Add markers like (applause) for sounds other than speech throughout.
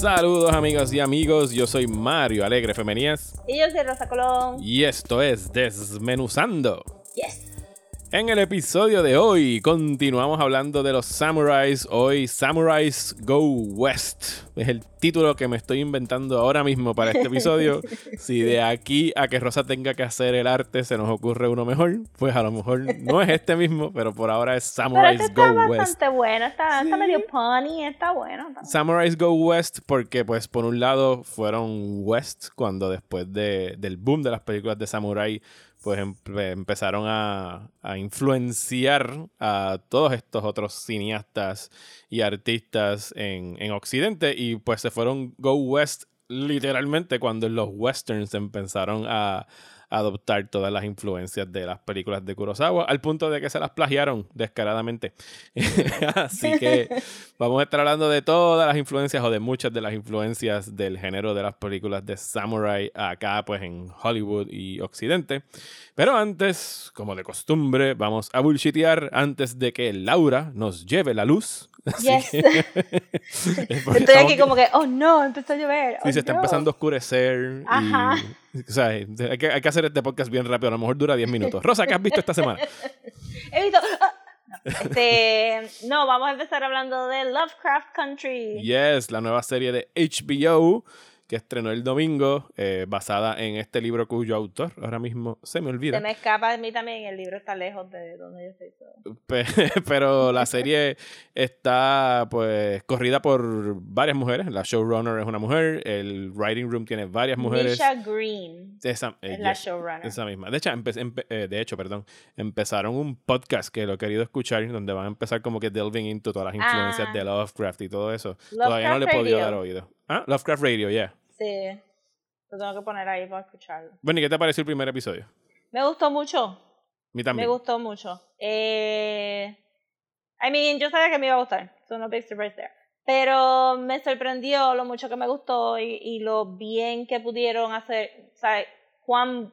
Saludos amigos y amigos, yo soy Mario Alegre Femenías Y yo soy Rosa Colón. y esto es Desmenuzando. Yes. En el episodio de hoy continuamos hablando de los samuráis. Hoy Samurais Go West. Es el título que me estoy inventando ahora mismo para este episodio. (laughs) si de aquí a que Rosa tenga que hacer el arte se nos ocurre uno mejor, pues a lo mejor no es este mismo, pero por ahora es Pero Samurais este Go está West. bastante bueno. Está, está medio punny. Está bueno. está- Samurais Go West porque pues por un lado fueron West cuando después de, del boom de las películas de Samurai pues empe- empezaron a, a influenciar a todos estos otros cineastas y artistas en, en Occidente y pues se fueron Go West literalmente cuando los westerns empezaron a adoptar todas las influencias de las películas de Kurosawa al punto de que se las plagiaron descaradamente. (laughs) Así que (laughs) vamos a estar hablando de todas las influencias o de muchas de las influencias del género de las películas de samurai acá pues en Hollywood y Occidente. Pero antes, como de costumbre, vamos a bullshitear antes de que Laura nos lleve la luz. (laughs) Yes. que- Estoy aquí como que, oh no, empezó a llover. Sí, oh, se está no. empezando a oscurecer. y- Ajá. O sea, hay que, hay que hacer este podcast bien rápido. A lo mejor dura 10 minutos. Rosa, ¿qué has visto esta semana? (laughs) He visto. ah, no. Este, no, vamos a empezar hablando de Lovecraft Country. Yes, la nueva serie de HBO que estrenó el domingo, eh, basada en este libro cuyo autor ahora mismo se me olvida. Se me escapa de mí también. El libro está lejos de donde yo estoy. Pe- (laughs) Pero la serie está pues corrida por varias mujeres. La showrunner es una mujer, el writing room tiene varias mujeres. Misha Green Esa, es eh, la yes, showrunner. esa misma. De hecho, eh, de hecho, perdón, empezaron un podcast que lo he querido escuchar, donde van a empezar como que delving into todas las influencias Ah. de Lovecraft y todo eso. Todavía no le he podido Radio. dar oído. Ah, Lovecraft Radio, yeah. Sí. Lo tengo que poner ahí para escucharlo. Bueno, ¿y qué te pareció el primer episodio? Me gustó mucho. A mí Me también. gustó mucho. Eh, I mean, yo sabía que me iba a gustar. So no big surprise there. Pero me sorprendió lo mucho que me gustó y, y lo bien que pudieron hacer. O sea, Juan,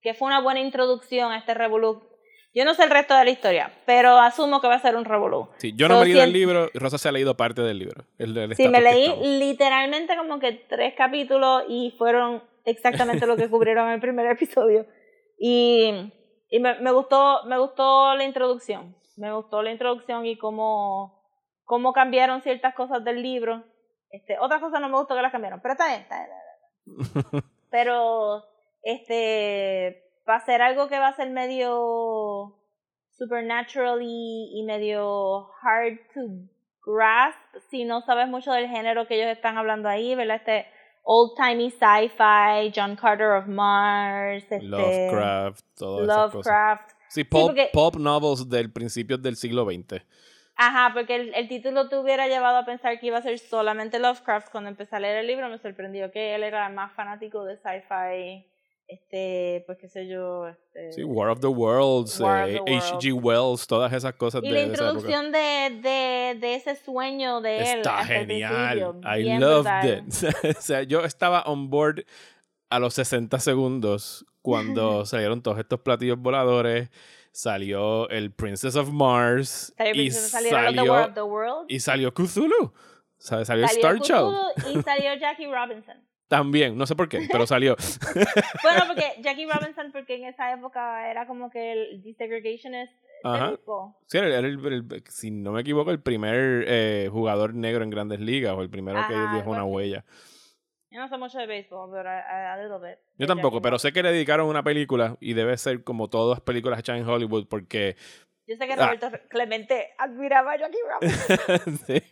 que fue una buena introducción a este revolú. Yo no sé el resto de la historia, pero asumo que va a ser un revolú. Sí, yo no So, me he leído si el libro, Rosa se ha leído parte del libro. El, el Sí, me leí literalmente como que tres capítulos y fueron exactamente lo que cubrieron en el primer episodio. Y, y me, me gustó, me gustó la introducción. Me gustó la introducción y cómo, cómo cambiaron ciertas cosas del libro. Este, otras cosas no me gustó que las cambiaron, pero está bien. está bien. (laughs) Pero, este, va a ser algo que va a ser medio supernatural y, y medio hard to grasp si no sabes mucho del género que ellos están hablando ahí, ¿verdad? Este old timey sci-fi, John Carter of Mars, este, Lovecraft, todas esas cosas. Lovecraft. Sí, porque- pulp novels del principio del siglo XX. Ajá, porque el, el título te hubiera llevado a pensar que iba a ser solamente Lovecraft. Cuando empecé a leer el libro me sorprendió que él era más fanático de sci-fi, este, pues qué sé yo, este, Sí, War of the Worlds, eh, H.G. Wells, todas esas cosas Y de, la de esa época. introducción de, de, de ese sueño de él. Está hasta el genial. I loved brutal. it. (laughs) o sea, yo estaba on board a los 60 segundos cuando (laughs) salieron todos estos platillos voladores. Salió el Princess of Mars. Salió, y, The salió, War of the World. y salió Cthulhu. O sea, salió, salió Star Child. Cthulhu Y salió (laughs) Jackie Robinson. También, no sé por qué, pero salió. (laughs) Bueno, porque (laughs) Jackie Robinson, porque en esa época era como que el desegregationist Ajá. Sí, era el- el- el- si no me equivoco, el primer eh, jugador negro en grandes ligas o el primero que dejó una huella. Yo no sé mucho de béisbol, pero a, a little bit. Yo tampoco, pero sé que le dedicaron una película y debe ser como todas las películas hechas en Hollywood porque Yo sé que Ah. Roberto Clemente admiraba a Jackie Robinson. (laughs) sí.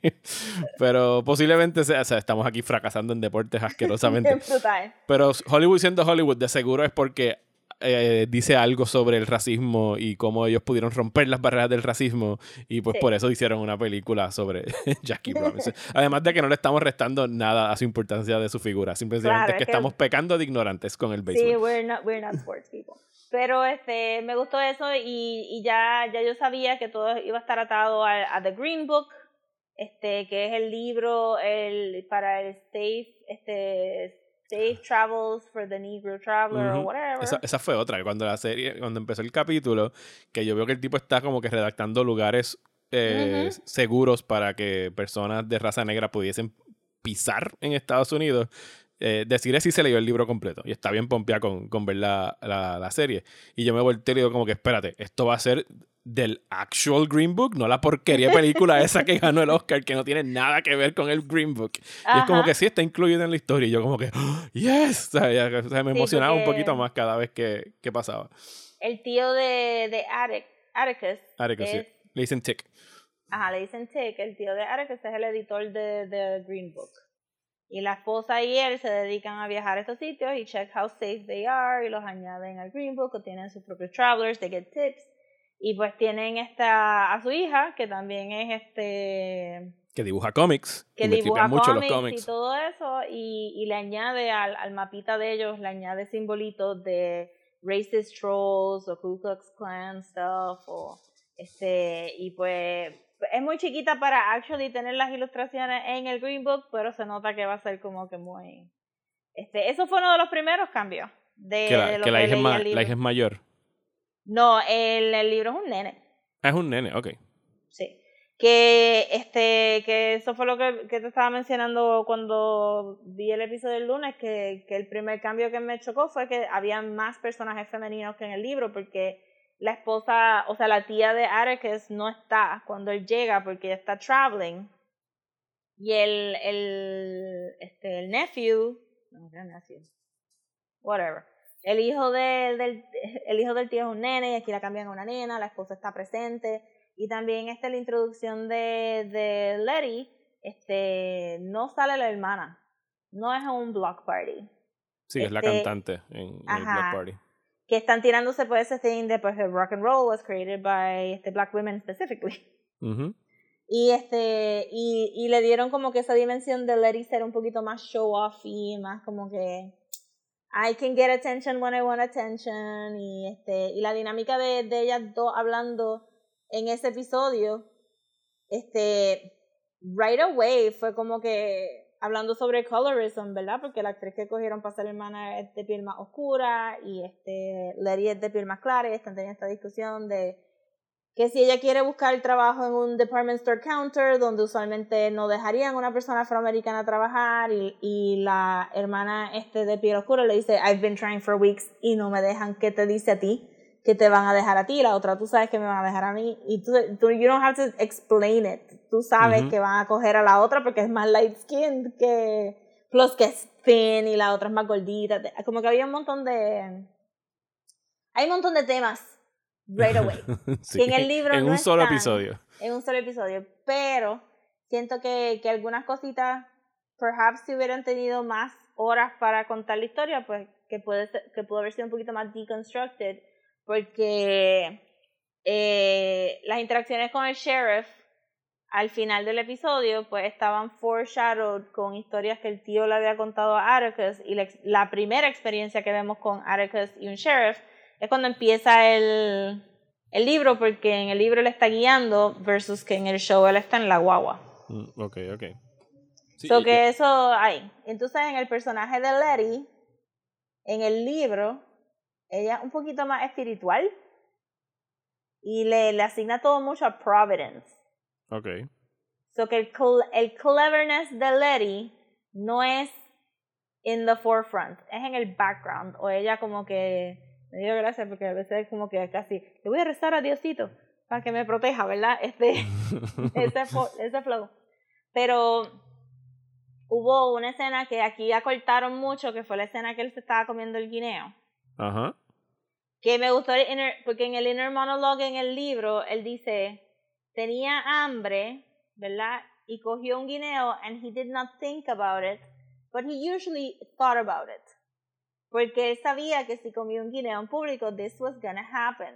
Pero posiblemente sea, o sea, estamos aquí fracasando en deportes asquerosamente. (laughs) Pero Hollywood siendo Hollywood, de seguro es porque eh, dice algo sobre el racismo y cómo ellos pudieron romper las barreras del racismo y pues Sí. por eso hicieron una película sobre (laughs) Jackie Robinson. Además de que no le estamos restando nada a su importancia de su figura, simplemente Claro, es que que- estamos pecando de ignorantes con el Sí, béisbol. we're not, we're not sports people. Pero este, me gustó eso y, y ya, ya yo sabía que todo iba a estar atado a, a The Green Book, este, que es el libro el, para el Safe, este, Safe Travels for the Negro Traveler o whatever. Esa, esa fue otra, cuando la serie, cuando empezó el capítulo, que yo veo que el tipo está como que redactando lugares eh, seguros para que personas de raza negra pudiesen pisar en Estados Unidos. Eh, decirle si se leyó el libro completo y está bien pompeada con, con ver la, la, la serie. Y yo me volteé y digo como que espérate, esto va a ser del actual Green Book, no la porquería película (laughs) esa que ganó el Oscar, que no tiene nada que ver con el Green Book. Y es como que sí está incluido en la historia. Y yo como que, ¡Oh, yes, o sea, ya- o sea, me Sí, emocionaba un poquito más cada vez que, que pasaba. El tío de, de Attic, Atticus, Atticus, sí. es, Le dicen tick. ajá, le dicen Tick, el tío de Atticus es el editor de, de Green Book. Y la esposa y él se dedican a viajar a estos sitios y check how safe they are y los añaden al Green Book o tienen sus propios travelers, they get tips. Y pues tienen esta a su hija, que también es este Que dibuja cómics. que y dibuja mucho los cómics. y todo eso y, y le añade al, al mapita de ellos, le añade simbolitos de racist trolls o Ku Klux Klan stuff o este y pues es muy chiquita para actually tener las ilustraciones en el Green Book, pero se nota que va a ser como que muy este eso fue uno de los primeros cambios de, Que la, de lo que la hija es leí ma- el la libro. hija es mayor. No, el, el libro es un nene. Ah, es un nene, ok. Sí. Que este, que eso fue lo que, que te estaba mencionando cuando vi el episodio del lunes, que, que el primer cambio que me chocó fue que había más personajes femeninos que en el libro, porque la esposa, o sea, la tía de Atticus no está cuando él llega porque ella está traveling. Y el, el, este, el nephew, no, no, nephew, whatever. El hijo de- del, el hijo del tío es un nene y aquí la cambian a una nena, la esposa está presente. Y también este, la introducción de, de Letty, este, no sale la hermana. No es un block party. Sí, es la Este, cantante en, en el Black ajá. Party. Que están tirándose por ese thing de pues el rock and roll was created by este, black women specifically. Ujú. Y este, y, y le dieron como que esa dimensión de Letty ser un poquito más show off y más como que I can get attention when I want attention. Y este, y la dinámica de, de ellas dos hablando en ese episodio, este, right away fue como que hablando sobre colorism, ¿verdad? Porque la actriz que cogieron para ser hermana es de piel más oscura y este Letty es de piel más clara y están teniendo esta discusión de que si ella quiere buscar trabajo en un department store counter donde usualmente no dejarían a una persona afroamericana trabajar y, y la hermana este de piel oscura le dice I've been trying for weeks y no me dejan ¿qué te dice a ti? Que te van a dejar a ti, la otra tú sabes que me van a dejar a mí y tú, tú you don't have to explain it, tú sabes Ujú. que van a coger a la otra porque es más light skinned que plus que es thin y la otra es más gordita, como que había un montón de hay un montón de temas right (laughs) away Sí, que en el libro En no un solo están. episodio. en un solo episodio, pero siento que, que algunas cositas, perhaps si hubieran tenido más horas para contar la historia, pues que puede ser- que pudo haber sido un poquito más deconstructed, porque eh, las interacciones con el sheriff al final del episodio, pues estaban foreshadowed con historias que el tío le había contado a Atticus y la, primera experiencia que vemos con Atticus y un sheriff es cuando empieza el, el libro, porque en el libro él está guiando versus que en el show él está en la guagua. Mm, Ok, ok. Sí, so que eso hay. Entonces en el personaje de Letty, en el libro, ella es un poquito más espiritual y le, le asigna todo mucho a Providence. Ok. So que el, el cleverness de Letty no es in the forefront, es en el background. O ella como que, me dio gracias porque a veces es como que casi, le voy a rezar a Diosito para que me proteja, ¿verdad? (laughs) Este, ese, (laughs) ese flow. Pero hubo una escena que aquí acortaron mucho, que fue la escena que él se estaba comiendo el guineo Ajá. que me gustó el inner, porque en el inner monologue en el libro él dice tenía hambre verdad y cogió un guineo and he did not think about it but he usually thought about it porque él sabía que si comía un guineo en público, this was gonna happen.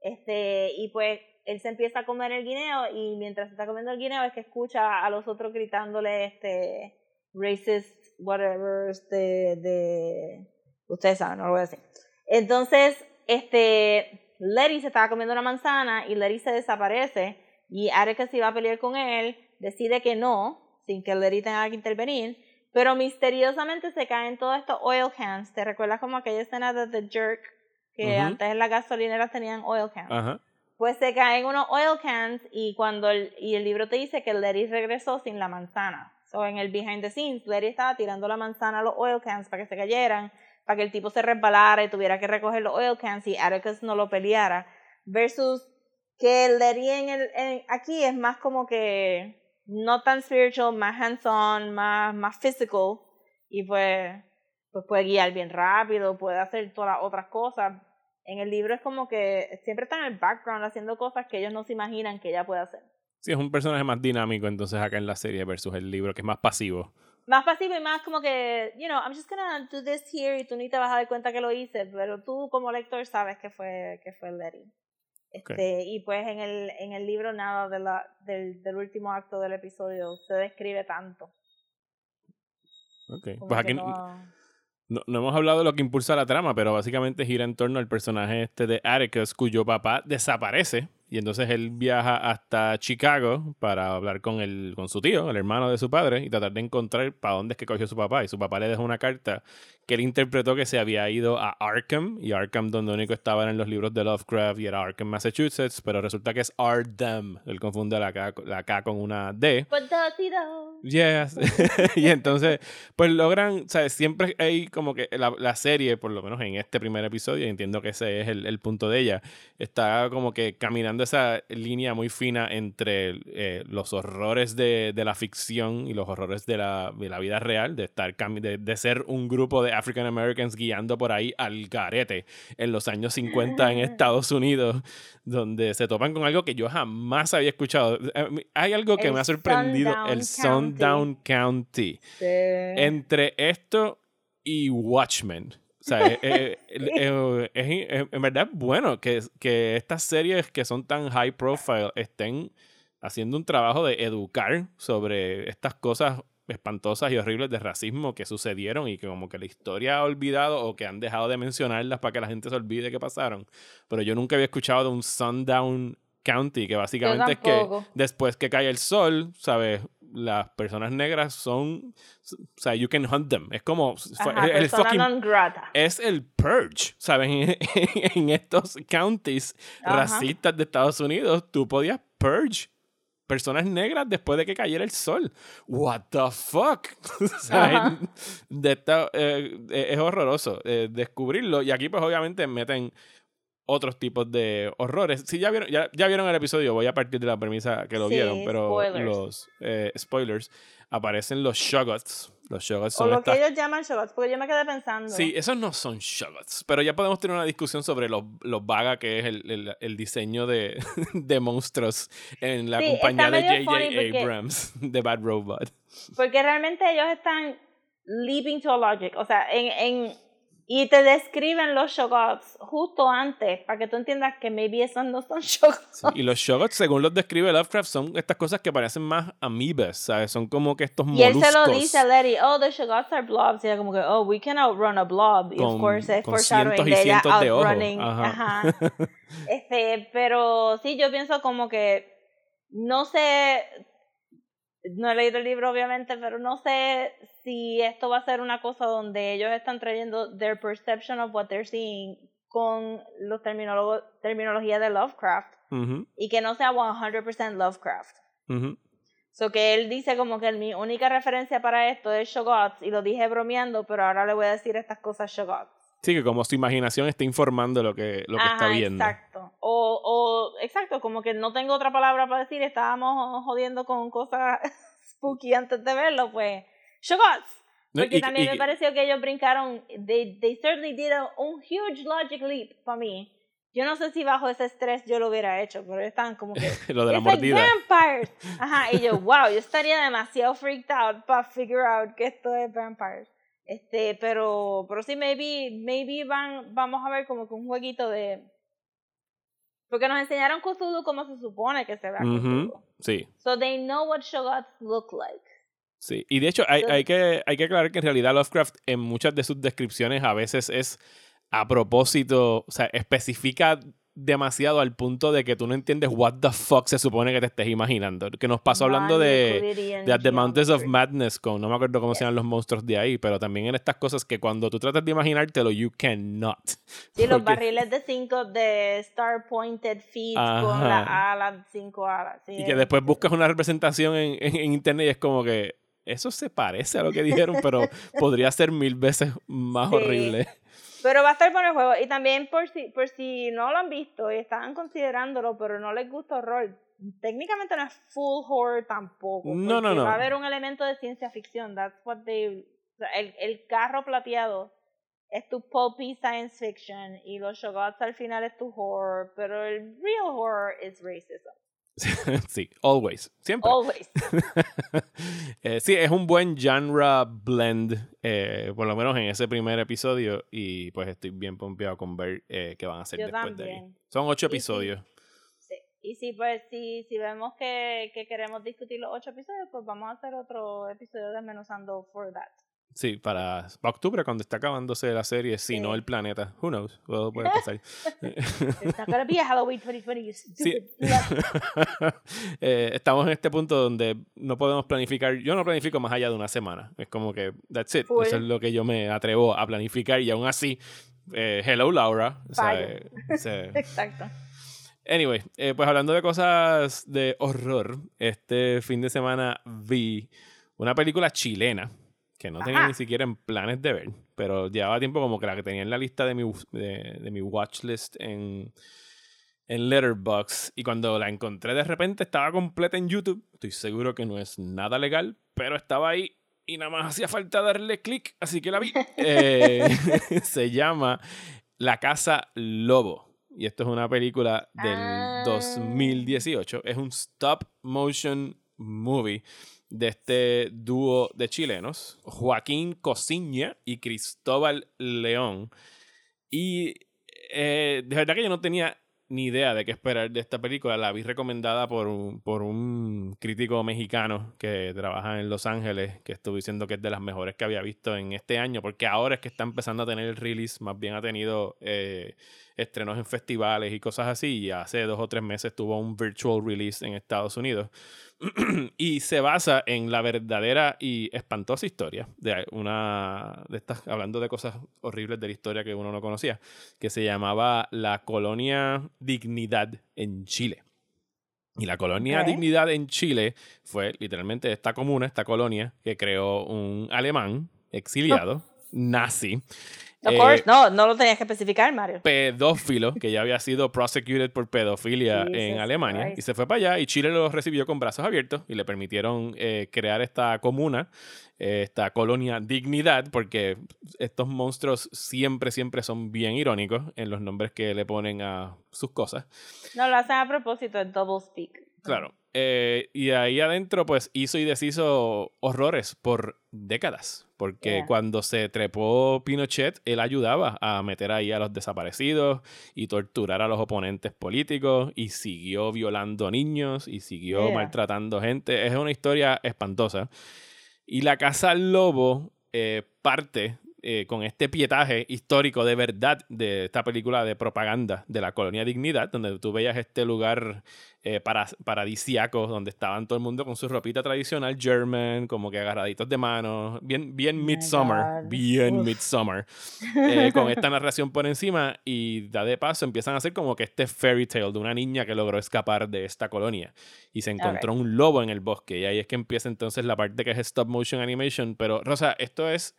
Este, y pues él se empieza a comer el guineo y mientras está comiendo el guineo es que escucha a los otros gritándole este racist whatever de, de ustedes saben, no lo voy a decir. Entonces, este Letty se estaba comiendo una manzana y Letty se desaparece y Atticus iba a pelear con él, decide que no, sin que Letty tenga que intervenir, pero misteriosamente se caen todos estos oil cans. ¿Te recuerdas como aquella escena de The Jerk? Que Ujú. antes en las gasolineras tenían oil cans. Ajá. Pues se caen unos oil cans y cuando el, y el libro te dice que Letty regresó sin la manzana. So en el behind the scenes, Letty estaba tirando la manzana a los oil cans para que se cayeran, para que el tipo se resbalara y tuviera que recoger los oil cans y Atticus no lo peleara. Versus que Letty en el, aquí es más como que no tan spiritual, más hands-on, más, más physical y pues, pues puede guiar bien rápido, puede hacer todas las otras cosas. En el libro es como que siempre está en el background haciendo cosas que ellos no se imaginan que ella puede hacer. Sí, es un personaje más dinámico entonces acá en la serie versus el libro que es más pasivo. Más pasivo y más como que, you know, I'm just gonna do this here y tú ni te vas a dar cuenta que lo hice, pero tú como lector sabes que fue, que fue Letty. Este, Y pues en el, en el libro nada de la, del, del último acto del episodio se describe tanto. Ok. como Pues aquí no- no, no hemos hablado de lo que impulsa la trama, pero básicamente gira en torno al personaje este de Atticus, cuyo papá desaparece. Y entonces él viaja hasta Chicago para hablar con, el, con su tío, el hermano de su padre, y tratar de encontrar para dónde es que cogió su papá. Y su papá le dejó una carta que él interpretó que se había ido a Arkham, y Arkham donde único estaba en los libros de Lovecraft, y era Arkham, Massachusetts, pero resulta que es Ardham. Él confunde la K, la K con una D. Though? Yes. (laughs) y entonces, pues logran, ¿sabes? Siempre hay como que la, la serie, por lo menos en este primer episodio, y entiendo que ese es el, el punto de ella, está como que caminando esa línea muy fina entre eh, los horrores de, de la ficción y los horrores de la, de la vida real, de estar de, de ser un grupo de African Americans guiando por ahí al garete en los años 50 en (laughs) Estados Unidos, donde se topan con algo que yo jamás había escuchado. Eh, Hay algo que El me ha sorprendido, Sundown el Sundown County. Sí. Entre esto y Watchmen. O sea, eh, eh, eh, eh, es, en verdad bueno que, que estas series que son tan high profile estén haciendo un trabajo de educar sobre estas cosas espantosas y horribles de racismo que sucedieron y que como que la historia ha olvidado o que han dejado de mencionarlas para que la gente se olvide que pasaron. Pero yo nunca había escuchado de un Sundown County, que básicamente es que después que cae el sol, ¿sabes? Las personas negras son, o sea, you can hunt them. Es como, fue- Ajá, el persona fucking non grata. es el purge, ¿sabes? (laughs) En, en estos counties Ajá. racistas de Estados Unidos, tú podías purge personas negras después de que cayera el sol. What the fuck? (laughs) De esta- eh, es horroroso eh, descubrirlo. Y aquí, pues, obviamente, meten otros tipos de horrores. Si ya vieron, ya, ya vieron el episodio, voy a partir de la premisa que lo Sí, vieron, pero spoilers. los eh, spoilers aparecen los Shoggoths. Los Shoggoths O son lo estas que ellos llaman shots, porque yo me quedé pensando. Sí, esos no son shots, pero ya podemos tener una discusión sobre lo, lo vaga que es el, el- el diseño de, (laughs) de monstruos en la Sí, compañía de J.J. Abrams, (laughs) de Bad Robot. Porque realmente ellos están leaping to a logic. O sea, en, en, y te describen los shogots justo antes, para que tú entiendas que maybe esos no son (laughs) shogots. Sí, Y los shogots, según los describe Lovecraft, son estas cosas que parecen más amibas, ¿sabes? Son como que estos Y él moluscos. se lo dice a Letty, oh, the shogots are blobs. Y ella como que, oh, we can outrun a blob. Y of course es foreshadowing de ella cientos de outrunning. Ajá. Ajá. (laughs) Este, pero sí, yo pienso como que, no sé, no he leído el libro obviamente, pero no sé si esto va a ser una cosa donde ellos están trayendo their perception of what they're seeing con los terminólogos, terminología de Lovecraft y que no sea 100% Lovecraft. ujú. So que él dice como que mi única referencia para esto es Shogots y lo dije bromeando, pero ahora le voy a decir estas cosas Shogots. Sí, que como su imaginación está informando lo que, lo que está Ajá, viendo. Exacto. O, o, exacto, como que no tengo otra palabra para decir, estábamos jodiendo con cosas (laughs) spooky antes de verlo, pues, Shogots. Porque y- también y- me pareció que ellos brincaron, they, they certainly did a- un huge logic leap para mí. Yo no sé si bajo ese estrés yo lo hubiera hecho, pero estaban como que, (laughs) lo de la like mordida. vampires. (laughs) Ajá, y yo, wow, yo estaría demasiado freaked out para figure out que esto es vampires. Este, pero, pero sí, maybe, maybe van, vamos a ver como que un jueguito de. Porque nos enseñaron Cthulhu como se supone que se vea Ujú, Cthulhu. Sí, So they know what Shoggoths look like. sí. Y de hecho, hay, hay, que, hay que aclarar que en realidad Lovecraft en muchas de sus descripciones a veces es a propósito, o sea, especifica demasiado al punto de que tú no entiendes what the fuck se supone que te estés imaginando. Que nos pasó hablando de, the Mountains of. Madness con, no me acuerdo cómo se llaman los monstruos de ahí, pero también en estas cosas que cuando tú tratas de imaginártelo, you cannot. (laughs) Sí, los barriles de cinco de Star Pointed Feet con las alas, cinco alas. Y que es- después buscas una representación en, en- internet y es como que eso se parece a lo que dijeron, pero (laughs) podría ser mil veces más horrible. Pero va a estar por el juego. Y también por si, por si no lo han visto y estaban considerándolo, pero no les gusta horror. Técnicamente no es full horror tampoco. No, no, no. Va a haber un elemento de ciencia ficción. That's what they. el, el carro plateado es tu pulpy science fiction y los Shoggoths al final es tu horror, pero el real horror es racism. (laughs) sí, always, siempre. Always. (laughs) Eh, sí, es un buen genre blend, eh, por lo menos en ese primer episodio, y pues estoy bien pompeado con ver eh, qué van a hacer Yo después de ahí. también. Son ocho Y sí. episodios. Sí. Y si pues si, si vemos que, que queremos discutir los ocho episodios, pues vamos a hacer otro episodio desmenuzando for that. Sí, para, octubre, cuando está acabándose la serie, si Sí. no el planeta. Who knows? Todo puede pasar. It's (laughs) not gonna be a Halloween 2020, you Sí. (laughs) (laughs) Eh, estamos en este punto donde no podemos planificar. Yo no planifico más allá de una semana. Es como que, that's it. Full. Eso es lo que yo me atrevo a planificar. Y aún así, eh, hello Laura. O sea, Fallo. eh, Exacto. Anyway, pues hablando de cosas de horror, este fin de semana vi una película chilena que no tenía ni siquiera en planes de ver, pero llevaba tiempo como que la que tenía en la lista de mi, de, de mi watch list en, en Letterboxd y cuando la encontré de repente estaba completa en YouTube. Estoy seguro que no es nada legal, pero estaba ahí y nada más hacía falta darle clic, así que la vi. (laughs) Eh, (laughs) se llama La Casa Lobo. Y esto es una película del Ah. 2018. Es un stop motion movie de este dúo de chilenos, Joaquín Cosiña y Cristóbal León. Y eh, de verdad que yo no tenía ni idea de qué esperar de esta película. La vi recomendada por un, por un crítico mexicano que trabaja en Los Ángeles, que estuvo diciendo que es de las mejores que había visto en este año, porque ahora es que está empezando a tener el release, más bien ha tenido eh, estrenos en festivales y cosas así, y hace dos o tres meses tuvo un virtual release en Estados Unidos. (clears throat) y se basa en la verdadera y espantosa historia de una de estas, hablando de cosas horribles de la historia que uno no conocía, que se llamaba la colonia Dignidad en Chile. Y la colonia. Dignidad en Chile fue literalmente esta comuna, esta colonia que creó un alemán exiliado, (laughs) nazi, Of eh, course, no, no lo tenías que especificar, Mario. pedófilo que ya había sido prosecuted por pedofilia en Jesus Alemania Christ. y se fue para allá y Chile lo recibió con brazos abiertos y le permitieron eh, crear esta comuna, eh, esta colonia Dignidad, porque estos monstruos siempre, siempre son bien irónicos en los nombres que le ponen a sus cosas. No, lo hacen a propósito, es double speak. Claro. Eh, y ahí adentro, pues hizo y deshizo horrores por décadas. Porque Yeah. cuando se trepó Pinochet, él ayudaba a meter ahí a los desaparecidos y torturar a los oponentes políticos y siguió violando niños y siguió Yeah. maltratando gente. Es una historia espantosa. Y la Casa Lobo eh, parte eh, con este pietaje histórico de verdad de esta película de propaganda de la colonia Dignidad, donde tú veías este lugar eh, para, paradisiaco, donde estaban todo el mundo con su ropita tradicional German, como que agarraditos de manos, bien, bien Oh Midsummer, bien Uf. Midsummer, (laughs) eh, con esta narración por encima y da de paso empiezan a hacer como que este fairy tale de una niña que logró escapar de esta colonia y se encontró un lobo en el bosque y ahí es que empieza entonces la parte que es stop motion animation, pero Rosa, esto es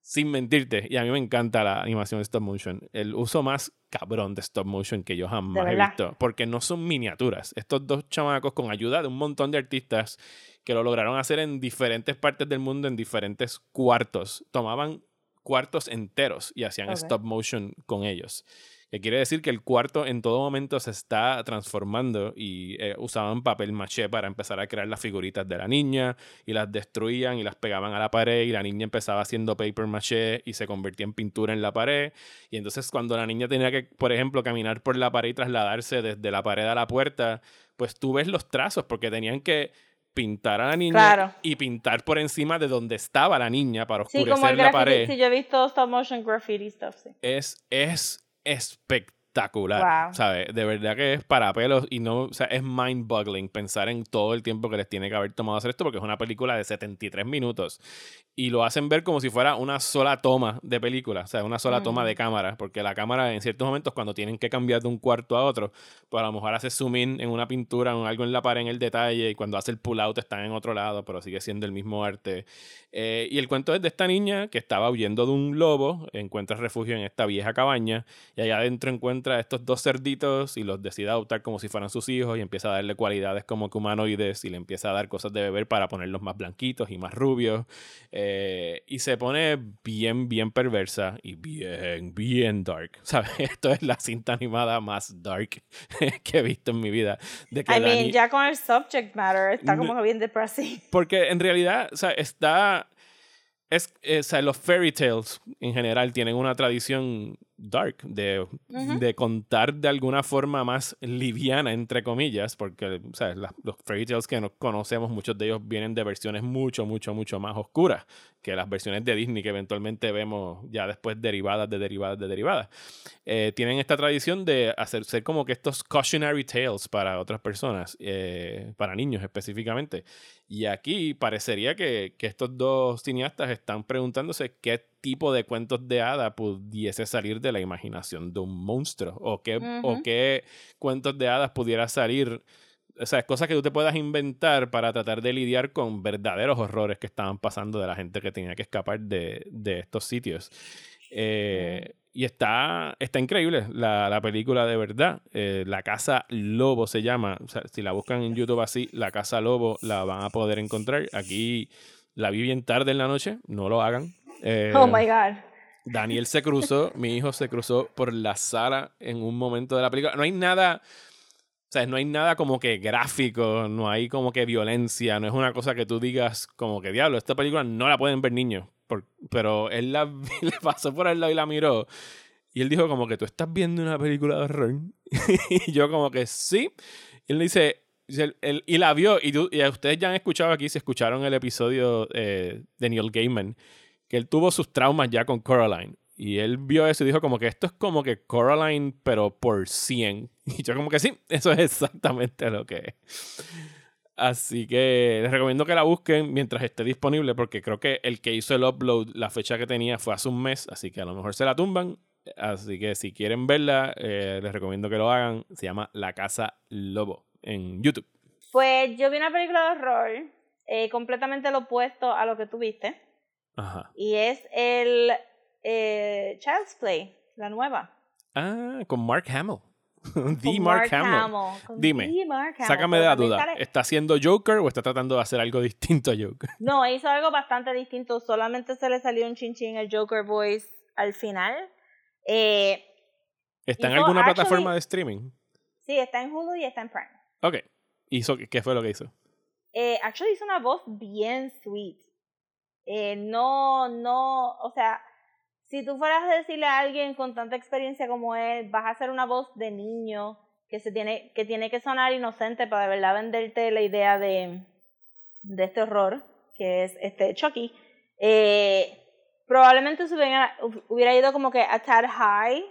sin mentirte, y a mí me encanta la animación de stop motion, el uso más cabrón de stop motion que yo jamás he visto, porque no son miniaturas. Estos dos chamacos con ayuda de un montón de artistas que lo lograron hacer en diferentes partes del mundo, en diferentes cuartos, tomaban cuartos enteros y hacían stop motion con ellos. Que quiere decir que el cuarto en todo momento se está transformando y eh, usaban papel maché para empezar a crear las figuritas de la niña y las destruían y las pegaban a la pared y la niña empezaba haciendo paper maché y se convertía en pintura en la pared. Y entonces cuando la niña tenía que, por ejemplo, caminar por la pared y trasladarse desde la pared a la puerta, pues tú ves los trazos porque tenían que pintar a la niña Claro. y pintar por encima de donde estaba la niña para Sí, oscurecer como el la pared. Sí, yo he visto stop motion graffiti stuff, sí. Es, es espectacular, Wow. ¿sabes? De verdad que es para pelos y no, o sea, es mind-boggling pensar en todo el tiempo que les tiene que haber tomado hacer esto porque es una película de 73 minutos y lo hacen ver como si fuera una sola toma de película, o sea, una sola toma Mm. de cámara, porque la cámara en ciertos momentos cuando tienen que cambiar de un cuarto a otro, pues a lo mejor hace zoom in en una pintura, en algo en la pared en el detalle y cuando hace el pull out están en otro lado, pero sigue siendo el mismo arte. Eh, y el cuento es de esta niña que estaba huyendo de un lobo, encuentra refugio en esta vieja cabaña y allá adentro encuentra a estos dos cerditos y los decide adoptar como si fueran sus hijos y empieza a darle cualidades como que humanoides y le empieza a dar cosas de beber para ponerlos más blanquitos y más rubios. Eh, y se pone bien, bien perversa y bien, bien dark. (laughs) ¿Sabes? Esto es la cinta animada más dark (laughs) que he visto en mi vida. De que I mean, ya con el subject matter está como que bien depressing. (laughs) porque en realidad, o sea, está. Es, eh, o sea, los fairy tales en general tienen una tradición dark de, de contar de alguna forma más liviana, entre comillas, porque la- los fairy tales que nos conocemos, muchos de ellos vienen de versiones mucho, mucho, mucho más oscuras que las versiones de Disney que eventualmente vemos ya después derivadas de derivadas de derivadas. Eh, tienen esta tradición de hacer ser como que estos cautionary tales para otras personas, eh, para niños específicamente. Y aquí parecería que, que estos dos cineastas están preguntándose qué tipo de cuentos de hada pudiese salir de la imaginación de un monstruo o qué, o qué cuentos de hadas pudiera salir. O sea, cosas que tú te puedas inventar para tratar de lidiar con verdaderos horrores que estaban pasando de la gente que tenía que escapar de, de estos sitios. Eh, y está, está increíble la, la película de verdad. Eh, la Casa Lobo se llama. O sea, si la buscan en YouTube así, La Casa Lobo, la van a poder encontrar. Aquí la vi bien tarde en la noche, no lo hagan. Eh, oh my god. Daniel se cruzó, mi hijo se cruzó por la sala en un momento de la película. No hay nada, o sea, no hay nada como que gráfico, no hay como que violencia, no es una cosa que tú digas como que diablo, esta película no la pueden ver niños. Por- pero él la, (laughs) le pasó por el lado y la miró. Y él dijo como que tú estás viendo una película de horror. (laughs) y yo como que sí. Y él dice, dice, él- él- y la vio, y, tú- y ustedes ya han escuchado aquí, si escucharon el episodio eh, de Neil Gaiman, que él tuvo sus traumas ya con Coraline. Y él vio eso y dijo como que esto es como que Coraline, pero por 100. (laughs) Y yo como que sí, eso es exactamente lo que es. Así que les recomiendo que la busquen mientras esté disponible, porque creo que el que hizo el upload, la fecha que tenía fue hace un mes, así que a lo mejor se la tumban. Así que si quieren verla, eh, les recomiendo que lo hagan. Se llama La Casa Lobo en YouTube. Pues yo vi una película de horror eh, completamente lo opuesto a lo que tú viste. Ajá. Y es el eh, Child's Play, la nueva. Ah, con Mark Hamill. (laughs) The Con Mark, Hamill. Dime, the Mark Hamill, Sácame de la duda. ¿Está haciendo Joker o está tratando de hacer algo (laughs) distinto a Joker? No, hizo algo bastante distinto. Solamente se le salió un chinchín el Joker Voice al final. Eh, ¿Está en alguna actually- plataforma de streaming? sí, está en Hulu y está en Prime. Ok. Hizo, ¿Qué fue lo que hizo? Eh, actually hizo una voz bien sweet. Eh, no, no, o sea, si tú fueras a decirle a alguien con tanta experiencia como él, vas a hacer una voz de niño que se tiene, que tiene que sonar inocente para de verdad venderte la idea de, de este horror, que es este Chucky. Eh, probablemente se hubiera, hubiera ido como que a tad high,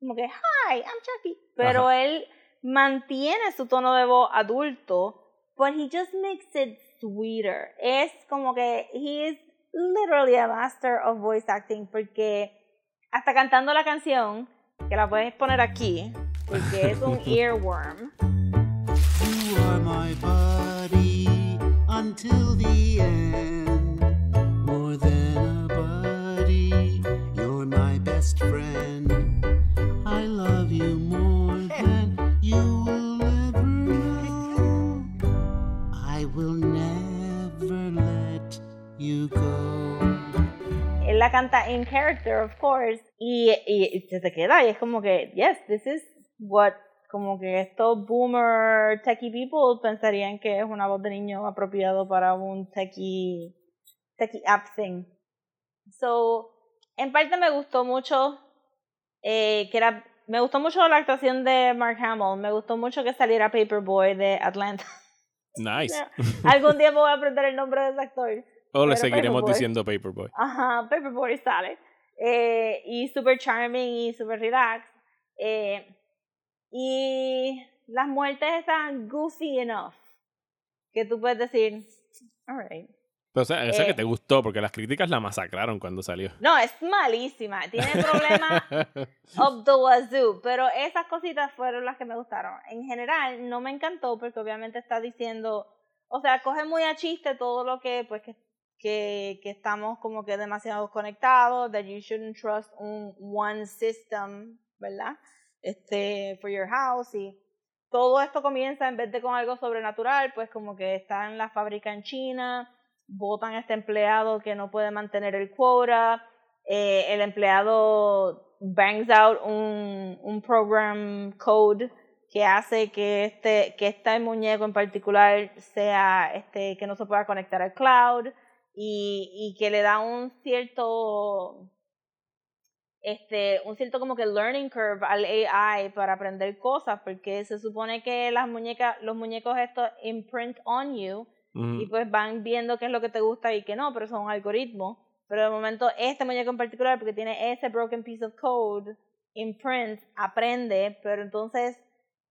como que hi, I'm Chucky, pero él mantiene su tono de voz adulto, but he just makes it sweeter. Es como que he is literally a master of voice acting porque hasta cantando la canción, que la puedes poner aquí, porque es un (laughs) earworm. You are my buddy until the end. La canta in character, of course, y, y, se te queda y es como que, yes, this is what como que estos boomer techie people pensarían que es una voz de niño apropiado para un techie, techie app thing. So, en parte me gustó mucho eh, que era, me gustó mucho la actuación de Mark Hamill, me gustó mucho que saliera Paperboy de Atlanta. Nice. (laughs) Algún día me voy a aprender el nombre de ese actor. O le seguiremos Paperboy. diciendo Paperboy. Ajá, Paperboy sale. Eh, y super charming y super relax. Eh, y las muertes están goofy enough. Que tú puedes decir, alright. Pero, o sea, esa Eh. que te gustó, porque las críticas la masacraron cuando salió. No, es malísima. Tiene problemas (laughs) up the wazoo. Pero esas cositas fueron las que me gustaron. En general, no me encantó porque obviamente está diciendo, o sea, coge muy a chiste todo lo que, pues, que, que, que estamos como que demasiado conectados, that you shouldn't trust un one system, ¿verdad? Este, for your house y todo esto comienza en vez de con algo sobrenatural, pues como que está en la fábrica en China, votan a este empleado que no puede mantener el quota, eh, el empleado bangs out un, un program code que hace que este, que este muñeco en particular sea este, que no se pueda conectar al cloud y, y que le da un cierto este, un cierto como que learning curve al AI para aprender cosas, porque se supone que las muñecas, los muñecos estos imprint on you, y pues van viendo qué es lo que te gusta y qué no, pero son un algoritmo. Pero de momento este muñeco en particular, porque tiene ese broken piece of code, imprint, aprende, pero entonces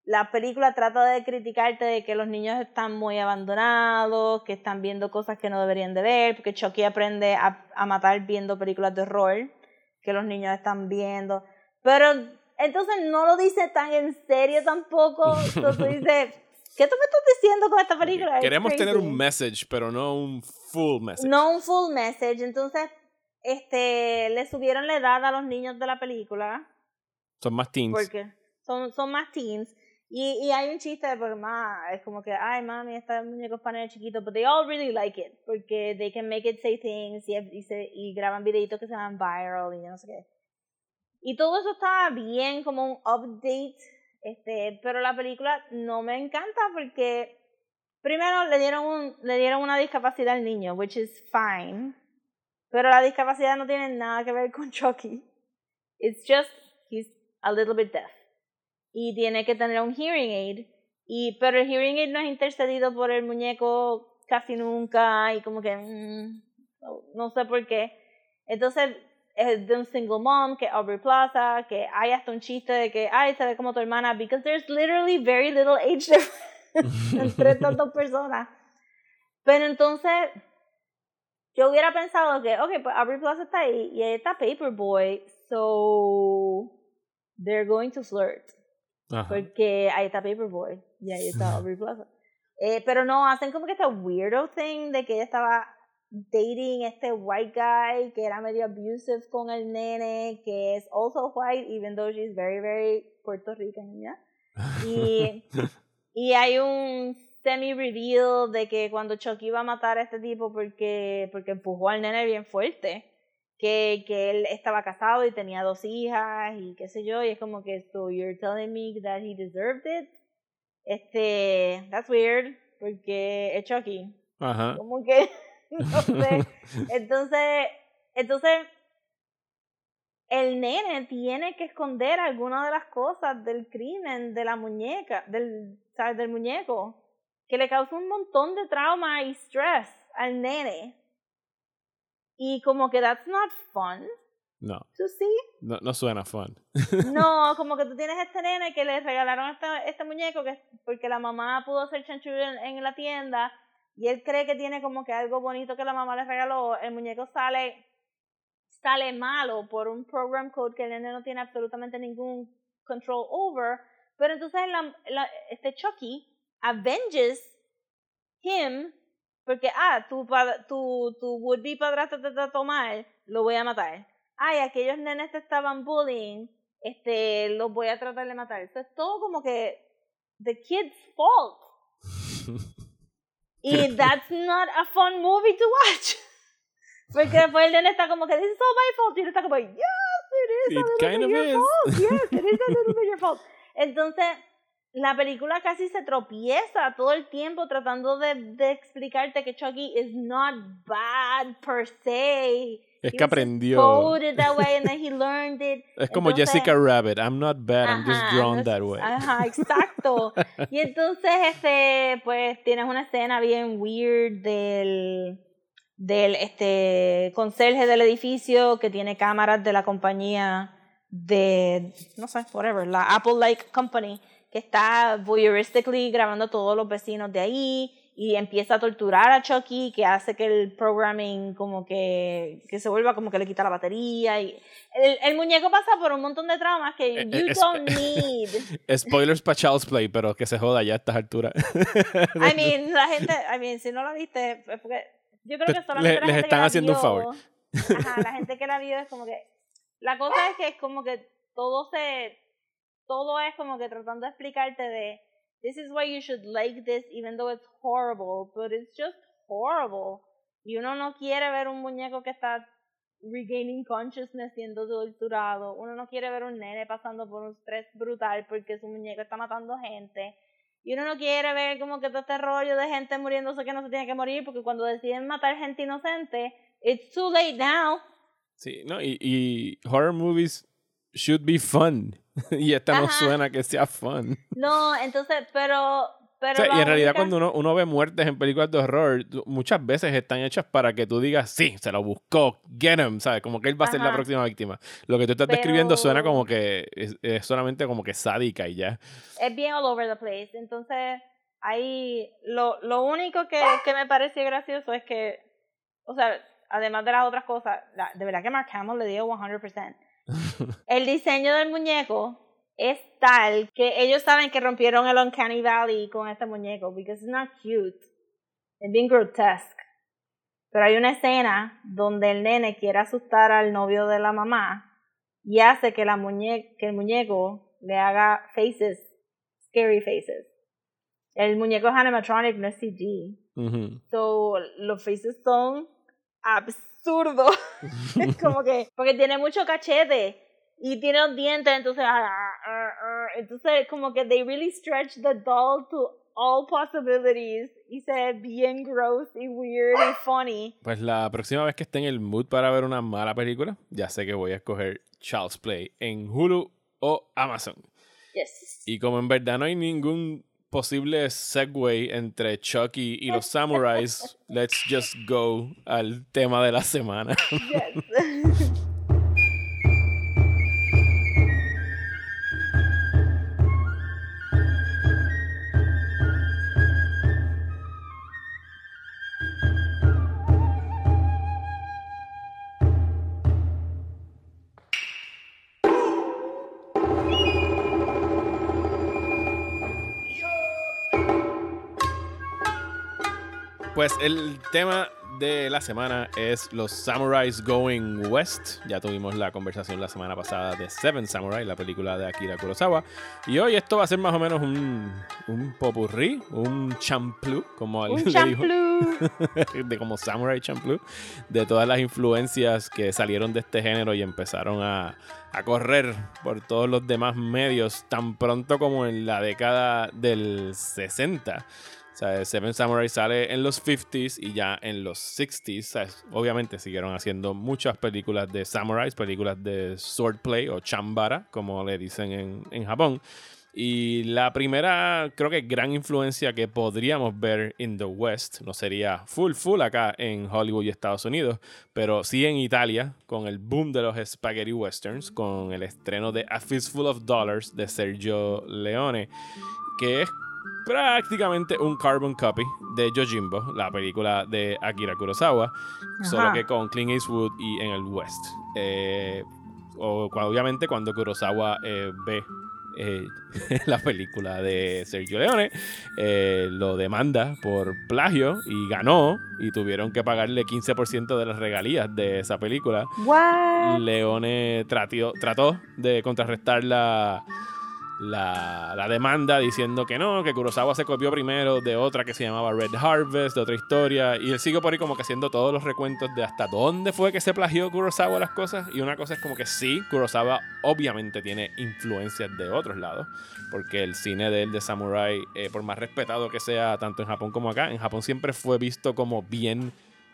la película trata de criticarte de que los niños están muy abandonados, que están viendo cosas que no deberían de ver, porque Chucky aprende a, a matar viendo películas de horror que los niños están viendo. Pero entonces no lo dice tan en serio tampoco. (laughs) Entonces tú dices, ¿qué tú me estás diciendo con esta película? Queremos tener un message, pero no un full message. No un full message. Entonces, este, le subieron la edad a los niños de la película. Son más teens. Porque son, son más teens. Y, hay un chiste de porque ma, es como que, ay mami, este muñeco es para niños chiquitos, but they all really like it, porque they can make it say things y, y, se- y graban videitos que se llaman viral y no sé qué. Y todo eso estaba bien como un update, este, pero la película no me encanta porque primero le dieron un, le dieron una discapacidad al niño, which is fine, pero la discapacidad no tiene nada que ver con Chucky. It's just he's a little bit deaf y tiene que tener un hearing aid. Y pero el hearing aid no es intercedido por el muñeco casi nunca y como que mm, no, sé por qué. Entonces es de un single mom que Aubrey Plaza que hay hasta un chiste de que ay se ve como tu hermana because there's literally very little age difference (laughs) entre estas dos personas. Pero entonces yo hubiera pensado que ok pues Aubrey Plaza está ahí y ahí está Paperboy so they're going to flirt Ajá. porque ahí está Paperboy y ahí está Aubrey Plaza. Eh, pero no, hacen como que esta weirdo thing de que ella estaba dating este white guy que era medio abusive con el nene, que es also white, even though she's very, very puertorriqueña. Y, (laughs) y hay un semi-reveal de que cuando Chucky iba a matar a este tipo porque, porque empujó al nene bien fuerte, que, que él estaba casado y tenía dos hijas y qué sé yo, y es como que, so you're telling me that he deserved it? Este, that's weird, porque es Chucky. Ajá. Como que, (laughs) no sé. (laughs) Entonces, entonces, el nene tiene que esconder alguna de las cosas del crimen de la muñeca, del, ¿sabes? del muñeco, que le causa un montón de trauma y stress al nene. Y como que that's not fun No, see. no, no suena fun. (laughs) No, como que tú tienes este nene que le regalaron este, este muñeco que porque la mamá pudo hacer chanchullo en, en la tienda y él cree que tiene como que algo bonito que la mamá le regaló, el muñeco sale sale malo por un program code que el nene no tiene absolutamente ningún control over, pero entonces la, la- este Chucky avenges him porque ah, tu, tu, tu would be padrastro te trató mal, lo voy a matar. Ay, aquellos nenes te estaban bullying, este, los voy a tratar de matar. Eso es todo como que the kid's fault. (laughs) y that's not a fun movie to watch. (laughs) Porque después el nene está como que, this is all my fault. Y él está como, yes, it is a It little kind bit of your is. fault. Yes, it is a little bit your (laughs) fault. Entonces, la película casi se tropieza todo el tiempo tratando de, de explicarte que Chucky is not bad per se. Es que aprendió. coded that way and then he learned it. (laughs) Es como Entonces- Jessica Rabbit. I'm not bad, I'm just drawn no that way. Ajá, (laughs) exacto. y entonces, este, pues tienes una escena bien weird del, del este conserje del edificio que tiene cámaras de la compañía de, no sé, whatever, la Apple Like Company, que está voyeuristically grabando a todos los vecinos de ahí y empieza a torturar a Chucky, que hace que el programming como que, que se vuelva como que le quita la batería. Y el, el muñeco pasa por un montón de traumas que Eh, you es- don't (laughs) need. Spoilers para Child's Play, pero que se joda ya a estas alturas. (laughs) I mean, la gente, I mean, si no la viste, es porque yo creo que Te- solamente le- la les gente están que la haciendo un vio- favor. Ajá, la gente que la vio es como que la cosa es que es como que todo se todo es como que tratando de explicarte de this is why you should like this even though it's horrible, but it's just horrible. Y uno no quiere ver un muñeco que está regaining consciousness siendo torturado. Uno no quiere ver un nene pasando por un estrés brutal porque su muñeco está matando gente. Y uno no quiere ver como que todo este rollo de gente muriéndose que no se tiene que morir porque cuando deciden matar gente inocente, it's too late now. Sí, ¿no? Y, y horror movies should be fun. (laughs) y esta no Ajá. suena que sea fun. No, entonces, pero... pero O sea, y en realidad única- cuando uno, uno ve muertes en películas de horror, muchas veces están hechas para que tú digas, sí, se lo buscó, get him, ¿sabes? Como que él va a ser la Ajá. próxima víctima. Lo que tú estás describiendo Pero- suena como que es, es solamente como que sádica y ya. es bien all over the place. Entonces, ahí lo, lo único que, que me pareció gracioso es que, o sea, además de las otras cosas, la- de verdad que Mark Hamill le dio 100%. (laughs) El diseño del muñeco es tal que ellos saben que rompieron el Uncanny Valley con este muñeco, because it's not cute. Es bien grotesque. Pero hay una escena donde el nene quiere asustar al novio de la mamá y hace que, la muñe que el muñeco le haga faces, scary faces. El muñeco es animatronic, no es CG. Ujú. So, los faces son absurdos. Es (laughs) (laughs) como que, porque tiene mucho cachete y tiene los dientes, entonces, ah, ah, ah. entonces como que they really stretch the doll to all possibilities y se ve bien gross y weird y funny. Pues la próxima vez que esté en el mood para ver una mala película, ya sé que voy a escoger Child's Play en Hulu o Amazon. Yes. Y como en verdad no hay ningún posible segue entre Chucky y los samuráis, let's just go al tema de la semana. (laughs) Pues el tema de la semana es los Samurais Going West. Ya tuvimos la conversación la semana pasada de Seven Samurai, la película de Akira Kurosawa. Y hoy esto va a ser más o menos un, un popurrí, un champloo, como Un alguien le dijo. champlu. (laughs) de como Samurai Champloo, de todas las influencias que salieron de este género y empezaron a, a correr por todos los demás medios tan pronto como en la década del 60. O sea, Seven Samurai sale en los 50s y ya en los 60s. ¿sabes? Obviamente siguieron haciendo muchas películas de samurais, películas de swordplay o chambara, como le dicen en, en Japón. Y la primera, creo que gran influencia que podríamos ver en the West, no sería full full acá en Hollywood y Estados Unidos, pero sí en Italia, con el boom de los spaghetti westerns, con el estreno de A Fistful of Dollars de Sergio Leone, que es prácticamente un carbon copy de Yojimbo, la película de Akira Kurosawa, solo que con Clint Eastwood y en el West. Eh, o, obviamente cuando Kurosawa eh, ve eh, (laughs) la película de Sergio Leone, eh, lo demanda por plagio y ganó y tuvieron que pagarle 15% de las regalías de esa película. What? Leone trató de contrarrestar la, la, la demanda diciendo que no, que Kurosawa se copió primero de otra que se llamaba Red Harvest, de otra historia, y él sigue por ahí como que haciendo todos los recuentos de hasta dónde fue que se plagió Kurosawa las cosas, y una cosa es como que sí, Kurosawa obviamente tiene influencias de otros lados, porque el cine de él de Samurai, eh, por más respetado que sea tanto en Japón como acá, en Japón siempre fue visto como bien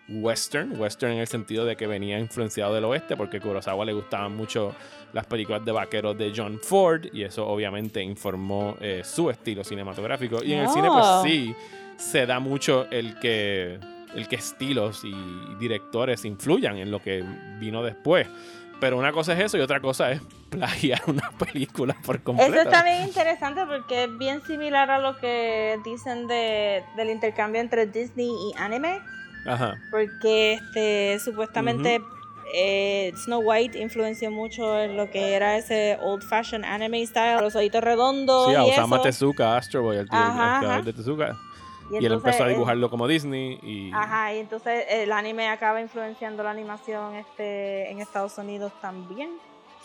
western, western en el sentido de que venía influenciado del oeste, porque Kurosawa le gustaban mucho las películas de vaqueros de John Ford, y eso obviamente informó eh, su estilo cinematográfico. Y en el Oh. cine, pues sí, se da mucho el que, el que estilos y directores influyan en lo que vino después. Pero una cosa es eso y otra cosa es (laughs) plagiar una película por completo. Eso está bien interesante porque es bien similar a lo que dicen de, del intercambio entre Disney y anime. Ajá. Porque este supuestamente eh, Snow White influenció mucho en lo que era ese old fashioned anime style, los ojitos redondos Sí, a y Osama eso. Tezuka, Astro Boy, el, tío- el creador de Tezuka. Y Y, él entonces, empezó a dibujarlo como Disney y... Ajá, y entonces el anime acaba influenciando la animación este en Estados Unidos también.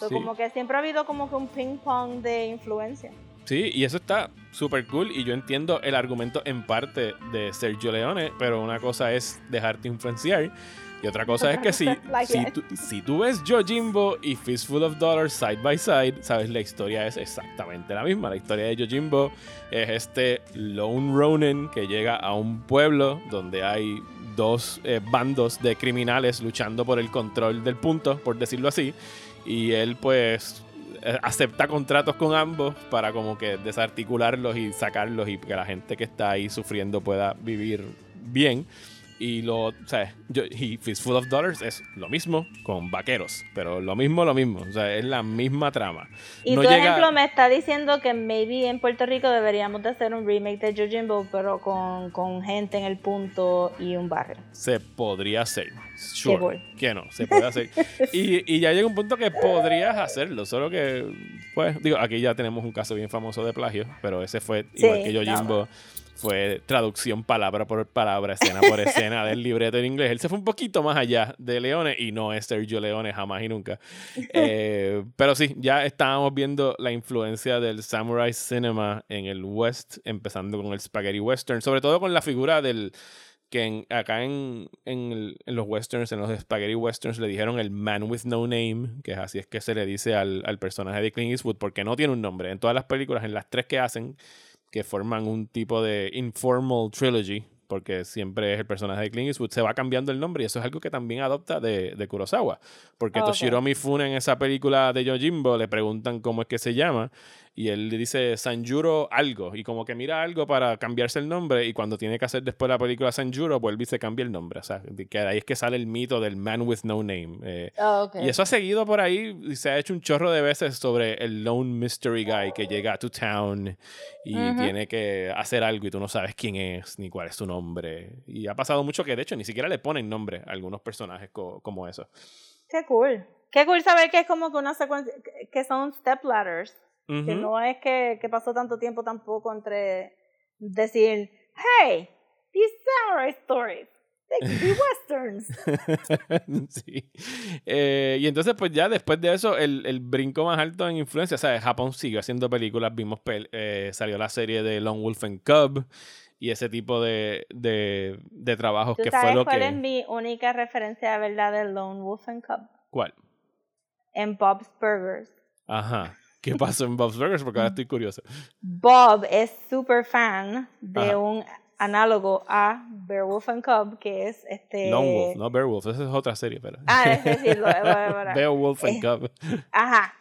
Sí. Como que siempre ha habido como que un ping pong de influencia. Sí, y eso está súper cool y yo entiendo el argumento en parte de Sergio Leone, pero una cosa es dejarte influenciar y otra cosa es que si, (laughs) Like si, tú, si tú ves Yojimbo y Fistful of Dollars side by side, sabes, la historia es exactamente la misma. La historia de Yojimbo es este Lone Ronin que llega a un pueblo donde hay dos eh, bandos de criminales luchando por el control del punto, por decirlo así, y él pues acepta contratos con ambos para como que desarticularlos y sacarlos y que la gente que está ahí sufriendo pueda vivir bien. Y lo, o sea, yo, y Fistful of Dollars es lo mismo con vaqueros, pero lo mismo, lo mismo, o sea, es la misma trama. Y No tu llega- ejemplo me está diciendo que maybe en Puerto Rico deberíamos de hacer un remake de Yojimbo, pero con, con gente en el punto y un barrio. Se podría hacer, sure, que no, se puede hacer. (laughs) y, y ya llega un punto que podrías hacerlo, solo que, pues, digo, aquí ya tenemos un caso bien famoso de plagio, pero ese fue igual que Yojimbo. Fue traducción palabra por palabra, escena por (laughs) escena del libreto en inglés. Él se fue un poquito más allá de Leone y no es Sergio Leone jamás y nunca. (laughs) Eh, pero sí, ya estábamos viendo la influencia del samurai cinema en el West, empezando con el spaghetti western, sobre todo con la figura del que en- acá en, en, el- en los westerns, en los spaghetti westerns, le dijeron el man with no name, que es así es que se le dice al, al personaje de Clint Eastwood, porque no tiene un nombre. En todas las películas, en las tres que hacen, que forman un tipo de informal trilogy, porque siempre es el personaje de Clint Eastwood, se va cambiando el nombre y eso es algo que también adopta de, de Kurosawa. Porque Ok. Toshiro Mifune en esa película de Yojimbo le preguntan cómo es que se llama y él le dice Sanjuro algo y como que mira algo para cambiarse el nombre y cuando tiene que hacer después la película Sanjuro vuelve y se cambia el nombre. O sea, de que ahí es que sale el mito del man with no name. Eh, Y eso ha seguido por ahí y se ha hecho un chorro de veces sobre el lone mystery guy que llega a tu town y tiene que hacer algo y tú no sabes quién es ni cuál es su nombre. Y ha pasado mucho que de hecho ni siquiera le ponen nombre a algunos personajes co- como eso. Qué cool. Qué cool saber que es como que una secuencia, que- que son step ladders. Que no es que, que pasó tanto tiempo tampoco entre decir, hey, these samurai stories, they could be westerns. (laughs) sí. Eh, y entonces, pues ya después de eso, el, el brinco más alto en influencia, o sea, Japón siguió haciendo películas, vimos, pel- eh, salió la serie de Lone Wolf and Cub y ese tipo de, de, de trabajos ¿Tú que fue sabes lo cuál que... es mi única referencia de verdad de Lone Wolf and Cub? ¿Cuál? En Bob's Burgers. Ajá. ¿Qué pasó en Bob's Burgers? Porque ahora estoy curioso. Bob es super fan de Ajá. un análogo a Beowulf and Cub, que es este... Lone Wolf, no Beowulf, esa es otra serie, pero... Ah, es bueno, bueno. (laughs) Beowulf and Eh, Cub. Ajá.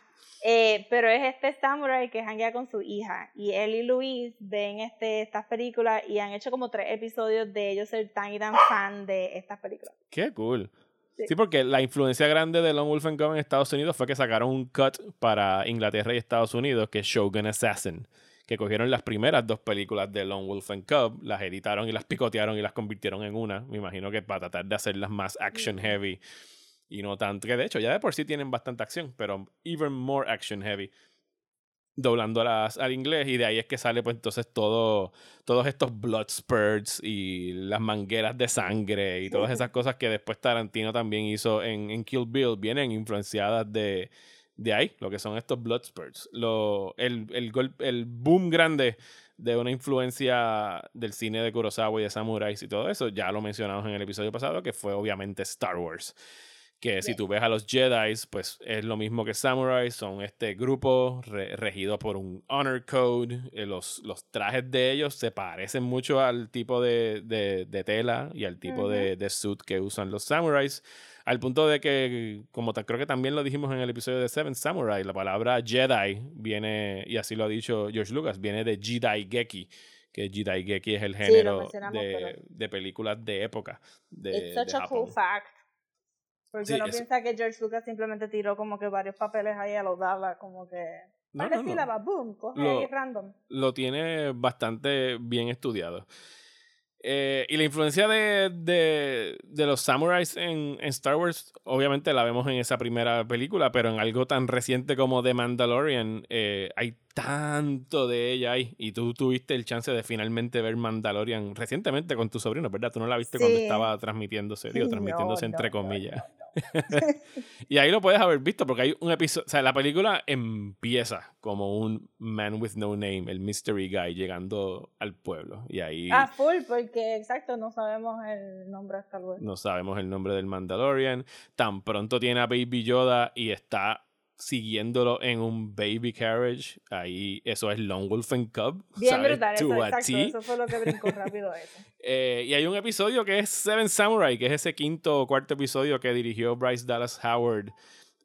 Eh, pero es este samurai que janguea con su hija. Y él y Luis ven este, estas películas y han hecho como tres episodios de ellos ser tan y tan fan de estas películas. Qué cool. Sí. Sí, porque la influencia grande de Lone Wolf and Cub en Estados Unidos fue que sacaron un cut para Inglaterra y Estados Unidos que es Shogun Assassin, que cogieron las primeras dos películas de Lone Wolf and Cub, las editaron y las picotearon y las convirtieron en una. Me imagino que para tratar de hacerlas más action heavy y no tanto, que de hecho ya de por sí tienen bastante acción, pero even more action heavy doblándolas al inglés y de ahí es que sale pues entonces todo todos estos blood spurts y las mangueras de sangre y todas esas cosas que después Tarantino también hizo en, en Kill Bill vienen influenciadas de, de ahí, lo que son estos blood spurts. Lo, el, el, gol- el boom grande de una influencia del cine de Kurosawa y de samuráis y todo eso, ya lo mencionamos en el episodio pasado, que fue obviamente Star Wars. Que si tú ves a los Jedi, pues es lo mismo que Samurai, son este grupo re- regido por un honor code. eh, los, los trajes de ellos se parecen mucho al tipo de, de- de tela y al tipo de, de suit que usan los samurais. Al punto de que, como creo que también lo dijimos en el episodio de Seven Samurai, la palabra Jedi viene, y así lo ha dicho George Lucas, viene de Jedi Geki. Que Jedi Geki es el género de, de películas de época. De, It's such de a cool fact. Porque Sí, uno es- piensa que George Lucas simplemente tiró como que varios papeles ahí a los daba, como que. No, no, no. sílaba, boom, coge Lo- ahí random. lo tiene bastante bien estudiado. Eh, y la influencia de, de, de los samuráis en, en Star Wars, obviamente la vemos en esa primera película, pero en algo tan reciente como The Mandalorian, eh, hay tanto de ella ahí. Y tú tuviste el chance de finalmente ver Mandalorian recientemente con tu sobrino, ¿verdad? Tú no la viste cuando estaba transmitiéndose, digo, transmitiéndose no, entre no, comillas. (laughs) y ahí lo puedes haber visto porque hay un episodio, o sea, la película empieza como un man with no name, el mystery guy llegando al pueblo y ahí Ah, full, porque exacto, no sabemos el nombre hasta luego. no sabemos el nombre del Mandalorian, tan pronto tiene a Baby Yoda y está siguiéndolo en un baby carriage, ahí eso es Lone Wolf and Cub, (laughs) Bien ¿sabes? brutal, eso, exacto, eso fue lo que brincó rápido (laughs) eso. Eh, y hay un episodio que es Seven Samurai, que es ese quinto o cuarto episodio que dirigió Bryce Dallas Howard,